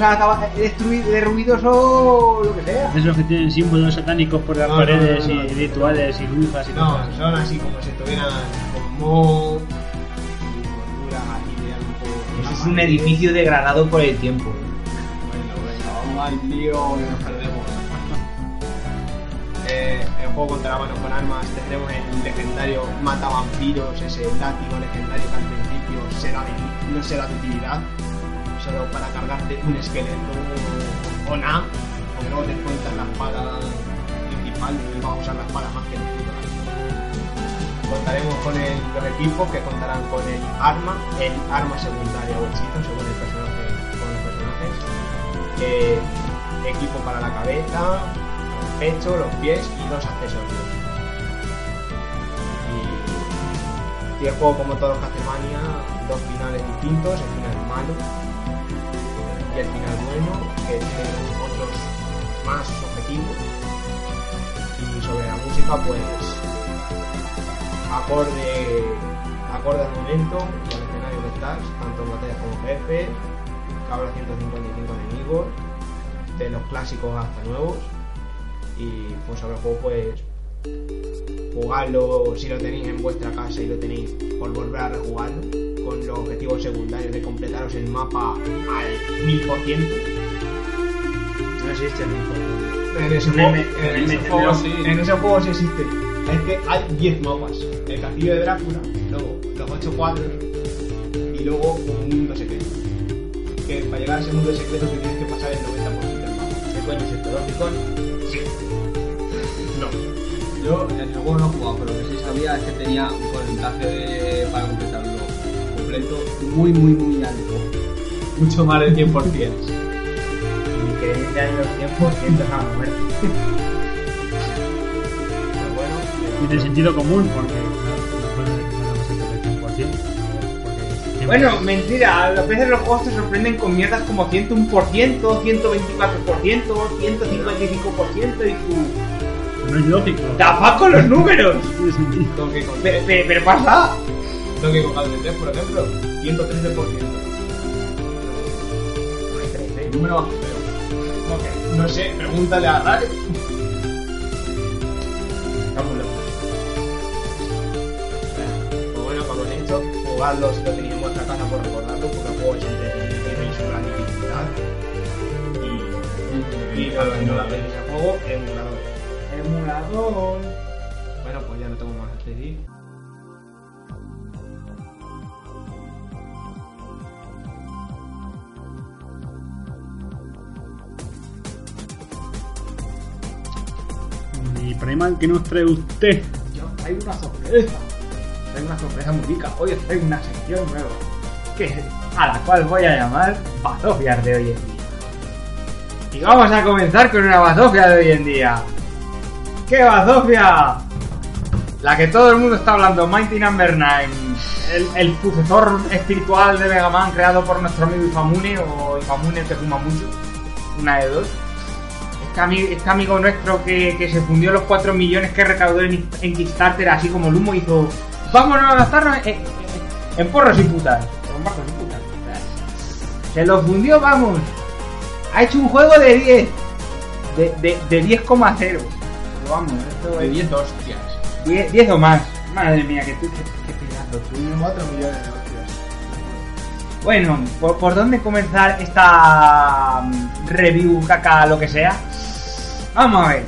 destrui- derruidos o lo que sea. Esos que tienen símbolos satánicos por las No, paredes no, no, y no. rituales y brujas y No, todo. son así como si estuvieran con un edificio degradado por el tiempo. Bueno, venga, vamos al lío y nos perdemos. Eh, el juego contra manos con armas tendremos el legendario mata vampiros, ese látigo legendario que al principio será no será de utilidad, solo para cargarte un esqueleto o nada, porque luego te encuentras la espada principal y vas a usar la espada más que el. Contaremos con el- los equipos que contarán con el arma, el arma secundaria o hechizo según el personaje, con los personajes, eh, equipo para la cabeza, el pecho, los pies y dos accesorios. Y, y el juego como todos los Castlevania, dos finales distintos, el final malo y el final bueno, que tienen otros más objetivos. Y sobre la música pues acorde acorde al momento y al escenario que estás, tanto en batallas como jefes, habrá 155 enemigos, de los clásicos hasta nuevos. Y pues sobre el juego pues jugarlo si lo tenéis en vuestra casa y lo tenéis por volver a rejugarlo con los objetivos secundarios de completaros el mapa al 1000%. No existe juego, me- en me- ese juego en ese juego sí existe. Es que hay 10 mapas. El castillo de Drácula, luego los 8 cuadros y luego un mundo secreto. Que para llegar a ese mundo secreto te tienes que pasar el 90% del mapa. ¿Qué coño es esto? ¿Donkey Sí. No. Yo en el juego no he jugado, pero lo que sí sabía es que tenía un porcentaje de, para completarlo completo muy, muy, muy alto. Mucho más del 100%. Mi creencia en los 100% es a muerte. [laughs] Tiene sentido común porque no puede no podemos entender 100%. porque Bueno, mentira, a veces los juegos te sorprenden con mierdas como 101%, 124%, 155% y tú... no es lógico. ¡Tapa con los números! [laughs] Pero, pero, pasa. Donkey Kong Country 3, por ejemplo, 113%. El número bajo, pero Ok, No sé, pregúntale a Rare. Dicho, jugarlo si lo tenéis en vuestra casa por recordarlo, porque el juego es entretenido, tiene su gran dificultad. Y, y a los que no la veis el juego, emulador. Emulador. Bueno, pues ya no tengo más que decir. Y Primal, ¿qué nos trae usted? Yo traigo una sorpresa. Traigo una sorpresa muy rica. Hoy os traigo una sección nueva. Que, a la cual voy a llamar Bazofias de hoy en día. Y vamos a comenzar con una bazofia de hoy en día. ¿Qué bazofia? La que todo el mundo está hablando, Mighty Number 9. El, el sucesor espiritual de Mega Man creado por nuestro amigo Ifamune o Ifamune que fuma mucho. Una de dos. Este, este amigo nuestro que, que se fundió los 4 millones que recaudó en, en Kickstarter, así como el humo, hizo: Vámonos a gastarnos en, en- en porros y putas. En barcos y putas. Se lo fundió, vamos. Ha hecho un juego de 10. De, de, de 10,0. Pero vamos, esto De es 10 hostias. 10, 10 o más. Madre mía, que tú, que, que pedazo tú. 4 millones de hostias. Bueno, ¿por, por dónde comenzar esta mm, review, caca, lo que sea? Vamos a ver.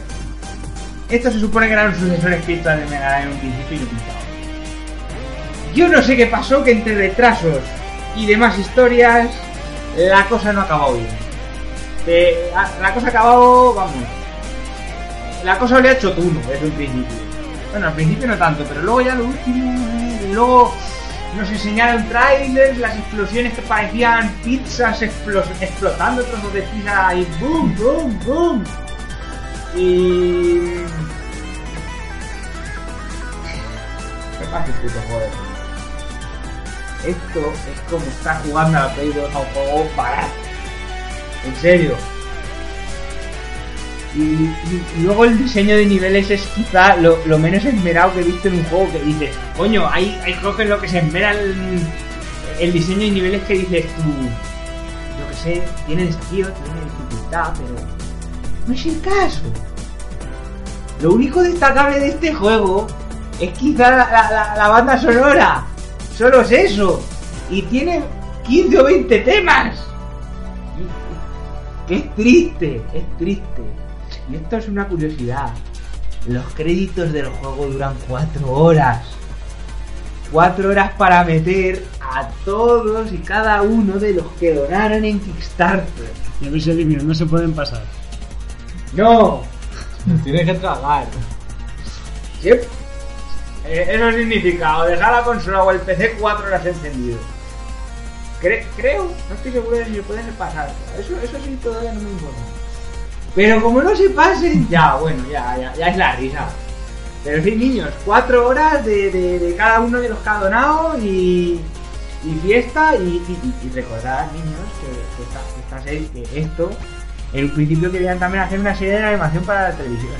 Esto se supone que era un sucesor espiritual de Mega en un principio y lo pintaba. Yo no sé qué pasó, que entre retrasos y demás historias, la cosa no ha acabado bien. Eh, la- cosa ha acabado, vamos. La cosa le ha hecho tuno desde un principio. Bueno, al principio no tanto, pero luego ya lo último, luego nos enseñaron trailers, las explosiones que parecían pizzas explotando trozos de pizza y boom, boom, boom. Y... ¿Qué pasa, puto joder? Esto es como estar jugando a la Play 2 a un juego barato. En serio. Y, luego el diseño de niveles es quizá lo, menos esmerado que he visto en un juego que dices, coño, hay, hay juegos en lo que se esmera el, diseño de niveles que dices tú, yo que sé, tiene desafío, tiene dificultad, pero no es el caso. Lo único destacable de este juego es quizá la- la banda sonora. Solo es eso. Y tiene 15 o 20 temas. Y- Es triste, es triste. Y esto es una curiosidad. Los créditos del juego duran 4 horas. 4 horas para meter a todos y cada uno de los que donaron en Kickstarter. Y a ver si adivinan, no se pueden pasar. No, Tienes que tragar. Sí. Eh, eso significa o dejar la consola o el PC cuatro horas encendido. Cre- creo, no estoy seguro de si se pueden pasar. Eso, eso sí todavía no me informo. Pero como no se pasen, ya, bueno, ya, ya, ya es la risa. Pero sí, niños, cuatro horas de, de- de cada uno de los donado y, y fiesta y, y, recordad, niños, que, que esta, que esta serie, que esto, en principio querían también hacer una serie de animación para la televisión.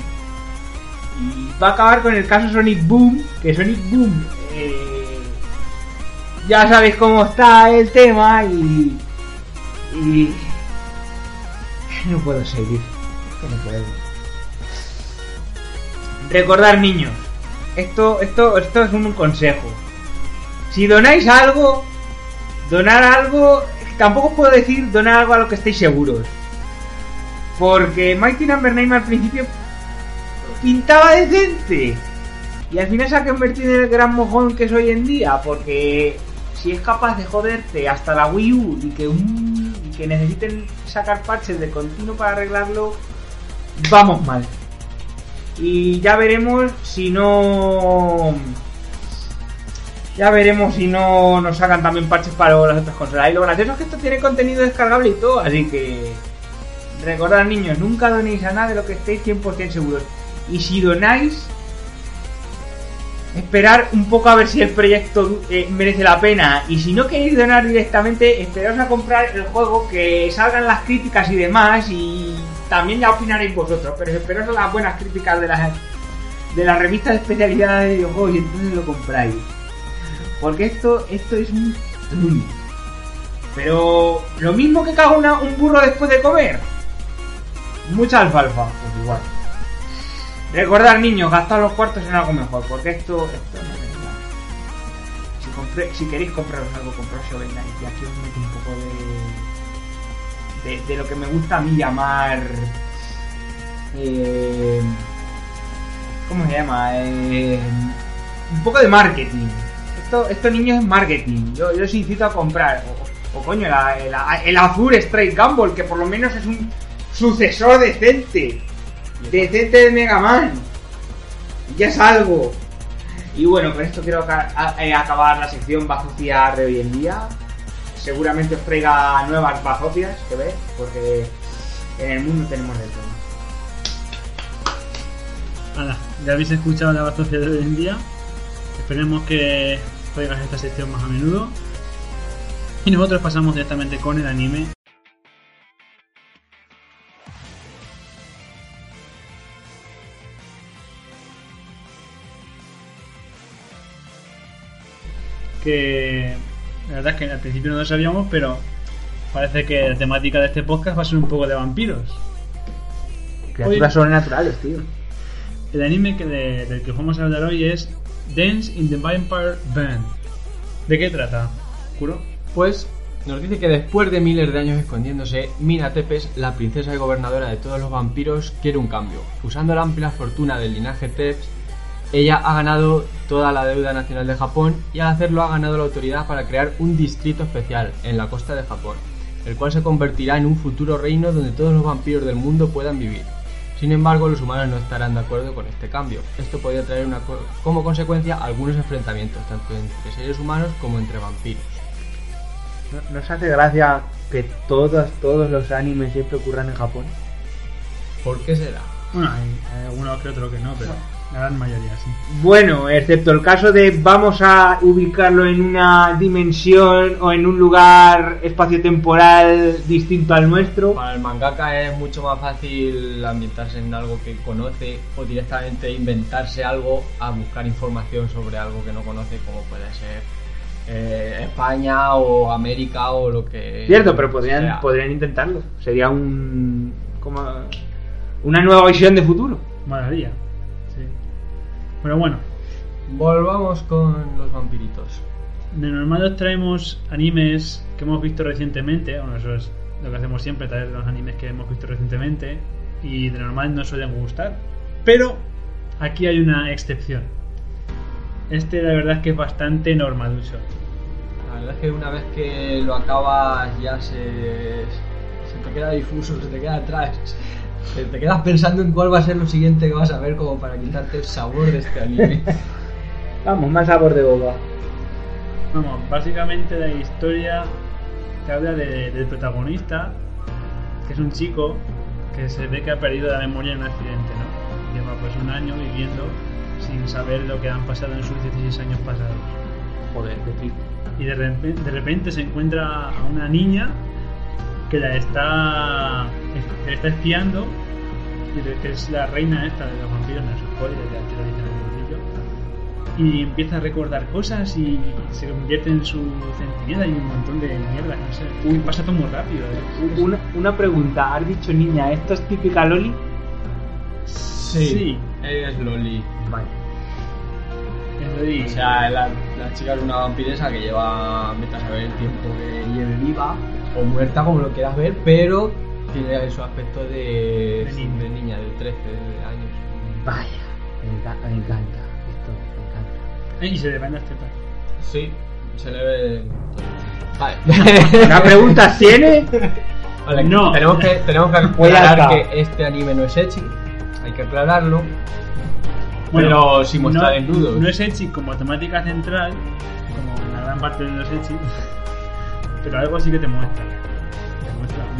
Y va a acabar con el caso Sonic Boom, que Sonic Boom, eh, ya sabéis cómo está el tema y... y no puedo seguir, no puedo. Recordar niños, esto, esto, esto es un consejo. Si donáis algo, donar algo, tampoco puedo decir donar algo a lo que estéis seguros. Porque Mighty Number 9 al principio pintaba decente. Y al final se ha convertido en el gran mojón que es hoy en día. Porque si es capaz de joderte hasta la Wii U y que, necesiten sacar parches de continuo para arreglarlo, vamos mal. Y ya veremos si no... Ya veremos si no nos sacan también parches para las otras consolas. Y lo gracioso es que esto tiene contenido descargable y todo, así que... Recordad niños, nunca donéis a nada de lo que estéis 100% seguros. Y si donáis, esperar un poco a ver si el proyecto eh, merece la pena. Y si no queréis donar directamente, esperaos a comprar el juego, que salgan las críticas y demás. Y también ya opinaréis vosotros. Pero esperaos las buenas críticas de las, de las revistas de especialidad de videojuegos y entonces lo compráis. Porque esto, esto es un. Pero lo mismo que caga una- un burro después de comer. Mucha alfalfa, pues igual. Recordad niños, gastad los cuartos en algo mejor, porque esto, esto no es nada. Si, queréis compraros algo, compraros Shovel Knight. Y aquí os meto un poco de, de, lo que me gusta a mí llamar... eh, ¿Cómo se llama? Eh, un poco de marketing. Esto, esto niños es marketing. Yo, yo os incito a comprar. O, coño, el Azure Straight Gamble, que por lo menos es un sucesor decente. Decente de Mega Man. Ya es algo. Y bueno, con esto quiero eh, acabar la sección bazocias de hoy en día. Seguramente os traiga nuevas bazocias, que ves, porque en el mundo tenemos de todo. Ya habéis escuchado la bastocia de hoy en día. Esperemos que traigas esta sección más a menudo. Y nosotros pasamos directamente con el anime. Que la verdad es que al principio no lo sabíamos, pero parece que la temática de este podcast va a ser un poco de vampiros. Criaturas sobrenaturales, tío. El anime que de- del que vamos a hablar hoy es Dance in the Vampire Band. ¿De qué trata? ¿Curo? Pues nos dice que después de miles de años escondiéndose, Mina Tepes, la princesa y gobernadora de todos los vampiros, quiere un cambio. Usando la amplia fortuna del linaje Tepes, ella ha ganado toda la deuda nacional de Japón y al hacerlo ha ganado la autoridad para crear un distrito especial en la costa de Japón, el cual se convertirá en un futuro reino donde todos los vampiros del mundo puedan vivir. Sin embargo, los humanos no estarán de acuerdo con este cambio. Esto podría traer una co- como consecuencia algunos enfrentamientos, tanto entre seres humanos como entre vampiros. ¿No- ¿Nos hace gracia que todos, todos los animes siempre ocurran en Japón? ¿Por qué será? Bueno, hay, hay que otros que no, pero La gran mayoría, sí. Bueno, excepto el caso de vamos a ubicarlo en una dimensión o en un lugar espacio-temporal distinto al nuestro. Para el mangaka es mucho más fácil ambientarse en algo que conoce o directamente inventarse algo a buscar información sobre algo que no conoce, como puede ser eh, España o América o lo que. Cierto, pero podrían, sea. podrían intentarlo. Sería un. como. una nueva visión de futuro. Molaría. Pero bueno, Volvamos con los vampiritos. de normal os traemos animes que hemos visto recientemente. Bueno, eso es lo que hacemos siempre, traer los animes que hemos visto recientemente. Y de normal no suelen gustar. Pero aquí hay una excepción. Este la verdad es que es bastante normalucho. La verdad es que una vez que lo acabas ya se, se te queda difuso, se te queda atrás. Te, te quedas pensando en cuál va a ser lo siguiente que vas a ver como para quitarte el sabor de este anime. [laughs] Vamos, más sabor de boba. Vamos, básicamente la historia te habla de- del protagonista, que es un chico que se ve que ha perdido la memoria en un accidente, ¿no? Lleva pues un año viviendo sin saber lo que han pasado en sus 16 años pasados. Joder, qué. Y de repente, de repente se encuentra a una niña que la está, que la está espiando, y que es la reina esta de los vampiros, no es spoiler, ya te lo dicen en el principio y empieza a recordar cosas y se convierte en su centinela y un montón de mierda, no sé. Uy, pasa todo muy rápido. ¿eh? Una, una pregunta, has dicho niña, ¿esto es típica Loli? Sí. Es Loli. Vale. Es O sea, la, la chica es una vampiresa que lleva, vete a saber el tiempo que lleve viva o muerta, como lo quieras ver, pero tiene su aspecto de, De niña. de niña, de 13 años. Vaya, me, enca- me encanta. Esto me encanta. Y se le van las tetas. Sí, se le ve. [laughs] Vale. ¿Una pregunta tiene? Vale, No. Tenemos que, tenemos que [laughs] aclarar que este anime no es Echi. Hay que aclararlo. Bueno, pero sin mostrar no, desnudos. No es Echi como temática central, como la gran parte de los Echi, pero algo sí que te muestra.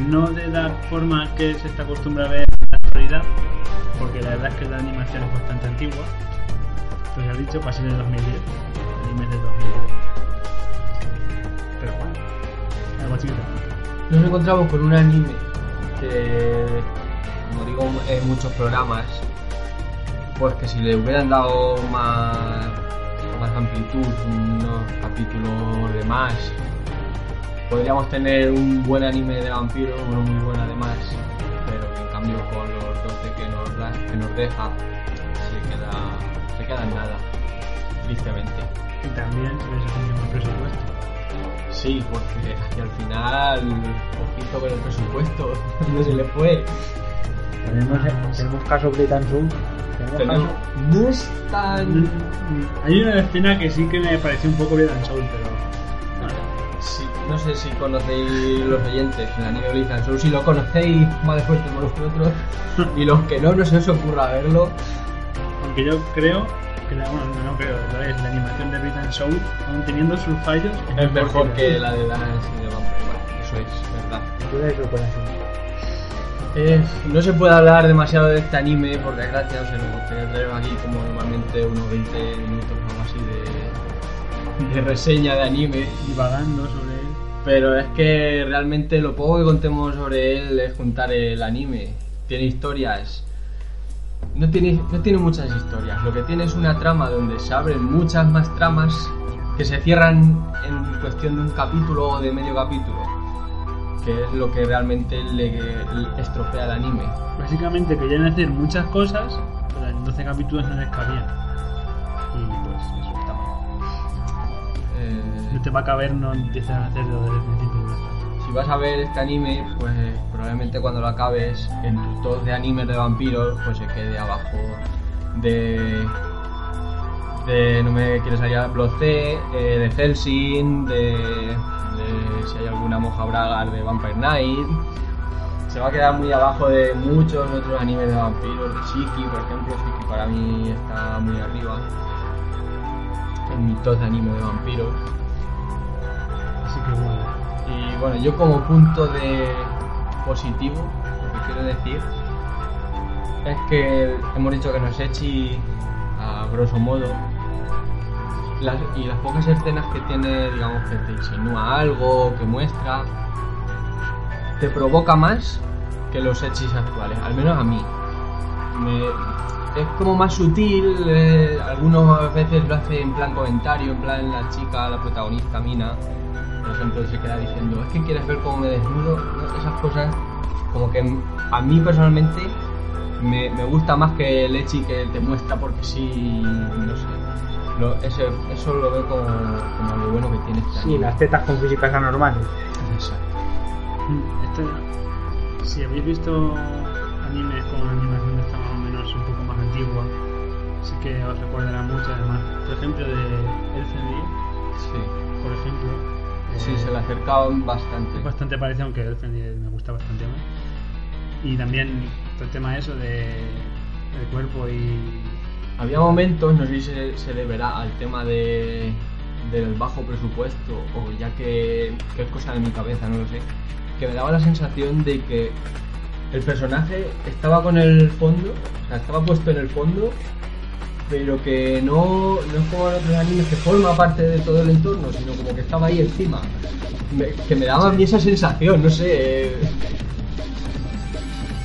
No de la forma que se está acostumbrado a ver en la actualidad, porque la verdad es que la animación es bastante antigua. Pues ya he dicho, pasé del 2010. El anime del 2010. Pero bueno, algo así que te muestra. Nos encontramos con un anime que, como digo en muchos programas, pues que si le hubieran dado más, más amplitud, unos capítulos de más, podríamos tener un buen anime de vampiros, uno muy bueno además, pero que en cambio con los 12 que nos, da, que nos deja, se queda, se queda en nada, tristemente. Y también se hubiese tenido más presupuesto. Sí, porque hacia el final, ojito con el presupuesto, [laughs] no se le fue. Tenemos, tenemos caso Britan caso. no es tan... Hay una escena que sí que me pareció un poco Blood and Soul, pero. No sé si conocéis los oyentes el anime Blazing Soul, si lo conocéis más de fuerte por vosotros, y los que no, no se os ocurra verlo. Aunque yo creo que la, bueno, no, creo, lo es, la animación de Britain Soul, aún teniendo sus fallos, Es mejor que la de Dance y de Vampire, bueno, eso es verdad. Eh, no se puede hablar demasiado de este anime, por desgracia, o sea, nos gustaría traer aquí como normalmente unos 20 minutos o algo así de, de reseña de anime. divagando sobre. Pero es que realmente lo poco que contemos sobre él es juntar el anime. Tiene historias. No tiene, no tiene muchas historias. Lo que tiene es una trama donde se abren muchas más tramas que se cierran en cuestión de un capítulo o de medio capítulo. Que es lo que realmente le, le estropea el anime. Básicamente querían hacer muchas cosas, pero en 12 capítulos no les cabían. No te va a caber, no empiezan a hacerlo desde el principio. Si vas a ver este anime, pues probablemente cuando lo acabes, en tus top de animes de vampiros, pues se quede abajo de. de no me quieres hallar Blood C, eh, de Helsing, de, de si hay alguna moja bragas de Vampire Knight. Se va a quedar muy abajo de muchos otros animes de vampiros, de Shiki, por ejemplo. Shiki para mí está muy arriba en mi top de anime de vampiros. Así que bueno. Y bueno, yo como punto de positivo, lo que quiero decir es que hemos dicho que no es Echi a grosso modo. Las- y las pocas escenas que tiene, digamos, que te insinúa algo, que muestra, te provoca más que los hechis actuales, al menos a mí. Me- es como más sutil, eh, algunas veces lo hace en plan comentario, en plan la chica, la protagonista Mina, por ejemplo, se queda diciendo, es que quieres ver cómo me desnudo, ¿no? esas cosas, como que a mí personalmente me, me gusta más que el Echi que te muestra porque sí, no sé. Lo- ese- eso lo veo como, como lo bueno que tiene este Sí, las tetas con físicas anormales. Exacto. Este, si habéis visto animes con animación poco más antigua, sí que os recordará mucho además. Por ejemplo, de Elfen Sí, por ejemplo. eh, sí, se le acercaban bastante. Bastante parecido, aunque Elfen me gusta bastante más. Y también todo el tema eso de el cuerpo y Había momentos, no sé si se, se deberá al tema de, del bajo presupuesto o ya que, que es cosa de mi cabeza, no lo sé, que me daba la sensación de que el personaje estaba con el fondo, o sea, estaba puesto en el fondo, pero que no, no es como en otros animes que forma parte de todo el entorno, sino como que estaba ahí encima. Me- que me daba a mí esa sensación, no sé. eh,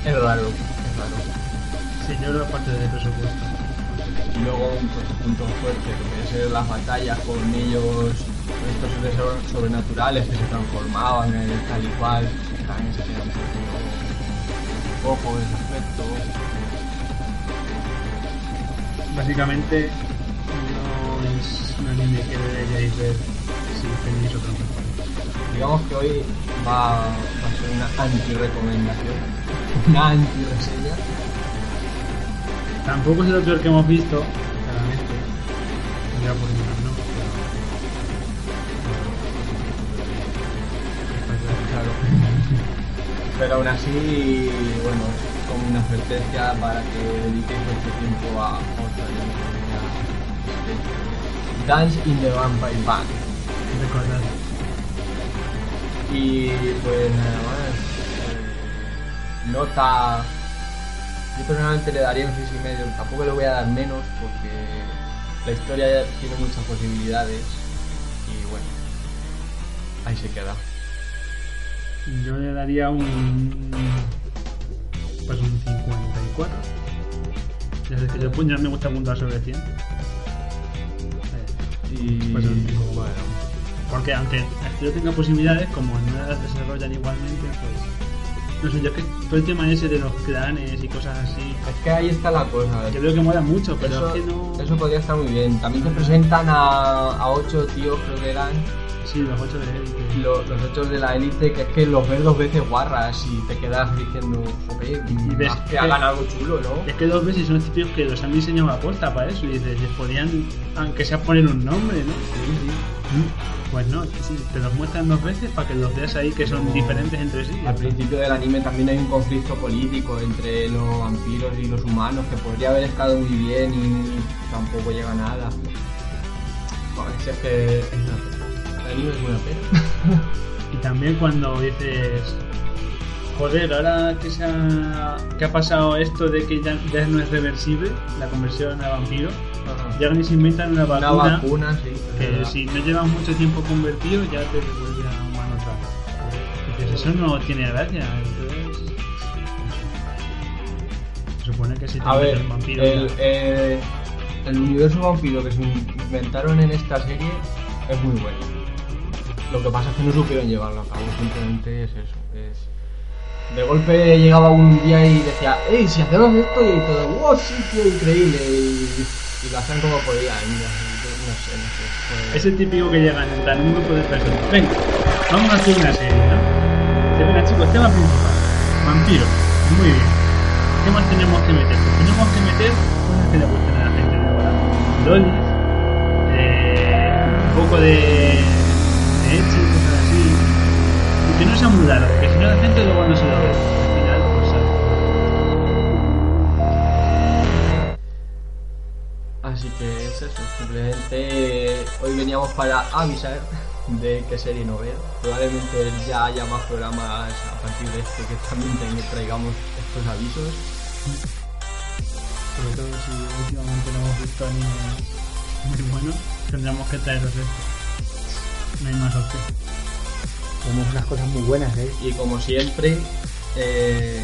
Es raro, es raro. sí, yo que parte del presupuesto. Y luego pues, puntos fuertes, que pueden ser las batallas con ellos, estos seres so- sobrenaturales que se transformaban en tal y cual, poco ese aspecto. Básicamente no es un anime que deberíais ver si tenéis otro mejor. Digamos que hoy va, va a ser una anti-recomendación, una anti-reseña. Tampoco es el peor que hemos visto, claramente. Ya por ¿no? Pero- claro. Pero aún así, bueno, es como una advertencia para que dediquéis vuestro tiempo a otra. Dance in the Vampire Band. Recordad. Y pues nada más. eh, nota. Yo personalmente le daría un 6 y medio. Tampoco le voy a dar menos porque la historia tiene muchas posibilidades. Y bueno, ahí se queda. Yo le daría un. Pues un 54. Ya sé que yo, ya me gusta puntuar sobre 100. Eh, Y Pues un cinco. bueno. Porque aunque estudio tenga posibilidades, como no las desarrollan igualmente, pues. No sé, yo es que todo el tema ese de los clanes y cosas así. Es que ahí está la cosa. Yo veo que mola mucho, pero eso, es que no. eso podría estar muy bien. También te presentan a, a ocho tíos, creo que eran, Sí, los 8 de él. lo- los ocho de la élite, que es que los ves dos veces guarras y te quedas diciendo, joder, Y ves haz que que- hagan algo chulo, ¿no? Es que dos veces son típicos que los han diseñado a posta para eso y dices, les podían, aunque sea poner un nombre, ¿no? Pues no, sí, te los muestran dos veces para que los veas ahí que son diferentes entre sí. Al principio del anime también hay un conflicto político entre los vampiros y los humanos que podría haber estado muy bien y tampoco llega a nada. Joder, si es que es una pena. Es pena. [laughs] Y también cuando dices, joder, ahora que, se ha, que ha pasado esto de que ya, ya no es reversible la conversión a vampiro, llegan y se inventan una Una vacuna, sí. que si no llevas mucho tiempo convertido ya te devuelve a humano otra vez. Dices, eso no tiene gracia. Entonces, se supone que si te A ver, vampiro el, ya- eh, el universo vampiro que se inventaron en esta serie es muy bueno. Lo que pasa es que no supieron llevarlo a cabo, simplemente es eso. Es... De golpe llegaba un día y decía, hey, si hacemos esto y todo, wow, sí, tío, increíble. Y, y lo hacían como podían. No, sé, no sé. Es el típico que llega en plan grupo de personas. Venga, vamos a hacer una serie, ¿no? Dice, venga chicos, tema principal. Vampiro. Muy bien. ¿Qué más tenemos que meter? Pues tenemos que meter cosas que le gusten a la gente de ahora. Lolis, eh, un poco de, de Ecchi, cosas así. Y que no sea muy raro, porque si no la gente luego no se lo ve. Al final, pues sale. Así que es eso, simplemente hoy veníamos para avisar de qué serie no ver. Probablemente ya haya más programas a partir de este que también traigamos estos avisos. Sobre todo si últimamente no hemos visto animes muy buenos, tendremos que traeros esto. No hay más opción. Tenemos unas cosas muy buenas, ¿eh? Y como siempre, eh,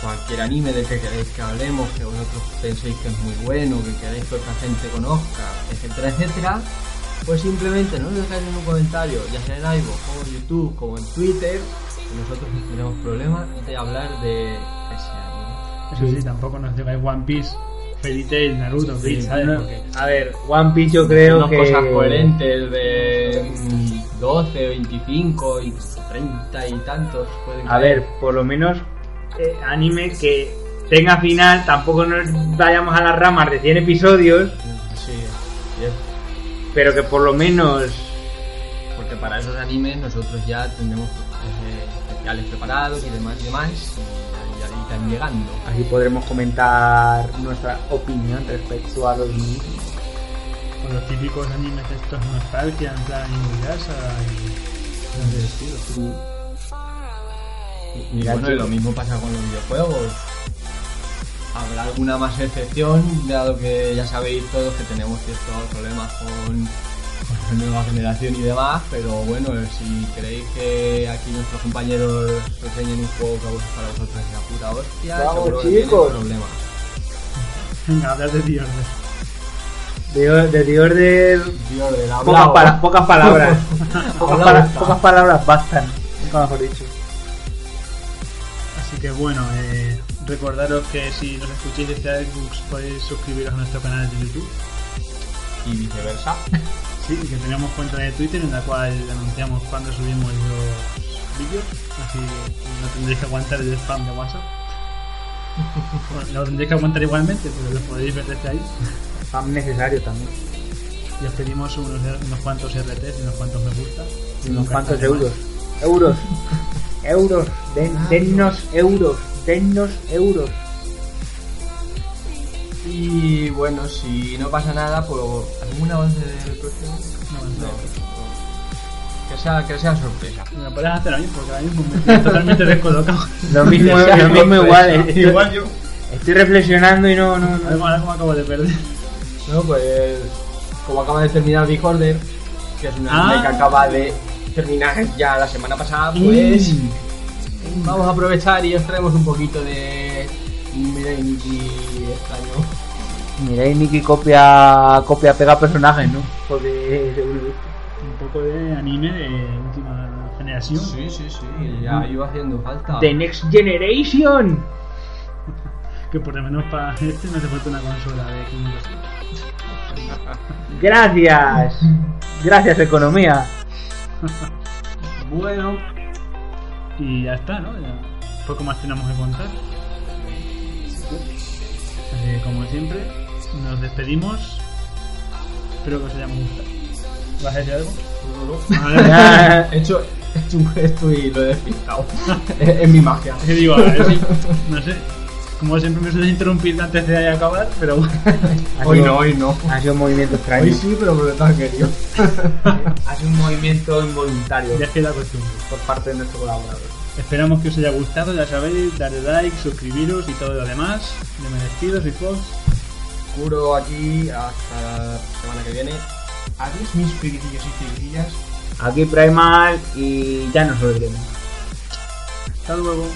cualquier anime del que queréis que hablemos, que vosotros penséis que es muy bueno, que queréis que otra gente conozca, etcétera, etcétera, pues simplemente no dejáis en un comentario, ya sea en iVoox, como en YouTube, como en Twitter, y nosotros no tenemos problema de hablar de ese anime. Eso sí, tampoco nos digáis One Piece, Fairy Tail, Naruto, Bleach, ¿sabes? No, Porque a ver, One Piece yo creo Unas que... cosas coherentes de mm, 12, 25 y 30 y tantos pueden A caer. ver, por lo menos eh, anime que tenga final, tampoco nos vayamos a las ramas de 100 episodios, Sí, sí es. pero que por lo menos... Porque para esos animes nosotros ya tendremos eh, especiales preparados y demás y demás y irán llegando. Así podremos comentar nuestra opinión respecto a los mismos. con los típicos animes estos nostalgia, en plan Inuyasha y estilo. Y Mira, bueno, y lo mismo pasa con los videojuegos. Habrá alguna más excepción, dado que ya sabéis todos que tenemos ciertos problemas con, la nueva generación y demás, pero bueno, si queréis que aquí nuestros compañeros reseñen un juego que a vos- para vosotros es la puta hostia, Vamos, seguro que no chicos. problema. Venga, hablar de Dios. De, de Dios del pocas, pala- pocas palabras. [laughs] pocas, pala- pocas palabras bastan, nunca mejor dicho. Así que bueno, eh, recordaros que si nos escucháis desde iBooks podéis suscribiros a nuestro canal de YouTube. Y viceversa. [laughs] Sí, que tenemos cuenta de Twitter en la cual anunciamos cuando subimos los vídeos, así no tendréis que aguantar el spam de WhatsApp. [laughs] Bueno, lo tendréis que aguantar igualmente, pero lo podéis ver desde ahí. Spam necesario también. Y os pedimos unos, unos cuantos RTs y unos cuantos me gusta. Y unos cuantos euros. Euros. Euros. Den, dennos euros. Dennos euros. Y bueno, si no pasa nada, pues algún avance del próximo. No, no. Que sea, que sea sorpresa. Me lo puedes hacer a mí porque ahora mismo me estoy totalmente [laughs] descolocado. Lo mismo, [laughs] lo mismo sorpresa. igual. eh. Estoy, Igual yo. estoy reflexionando y no, no, Ahora no. ahora como acabo de perder. No, pues como acaba de terminar Big Order, que es un Ah. que acaba de terminar ya la semana pasada, pues vamos a aprovechar y os traemos un poquito de Mirai Nikki extraño. Mira, y Nicky copia, copia, pega personajes, ¿no? Porque. Un poco de anime de última generación. Sí, sí, sí, ya iba haciendo falta. The Next Generation. [laughs] Que por lo menos para este no hace falta una consola de 500 [laughs] Gracias. Gracias, economía. [laughs] Bueno, Y ya está, ¿no? Ya poco más tenemos que contar. Así que, como siempre, nos despedimos. Espero que os haya gustado. ¿Vas a decir algo? [laughs] He hecho, he hecho un gesto y lo he despistado. [laughs] es, es mi magia. ¿Qué digo? A ver si- [laughs] no sé. Como siempre me suele interrumpir antes de acabar, pero bueno. Hoy sido- no, hoy no. Ha sido un movimiento extraño. Hoy sí, pero porque estás querido. Ha sido un movimiento involuntario Ya es que la costumbre. por parte de nuestro colaborador. Esperamos que os haya gustado, ya sabéis, darle like, suscribiros y todo lo demás. Yo me despido, soy Fox. Curo aquí hasta la semana que viene. Adiós mis friquillos y friquillas. Aquí Primal y ya nos lo diremos. Hasta luego.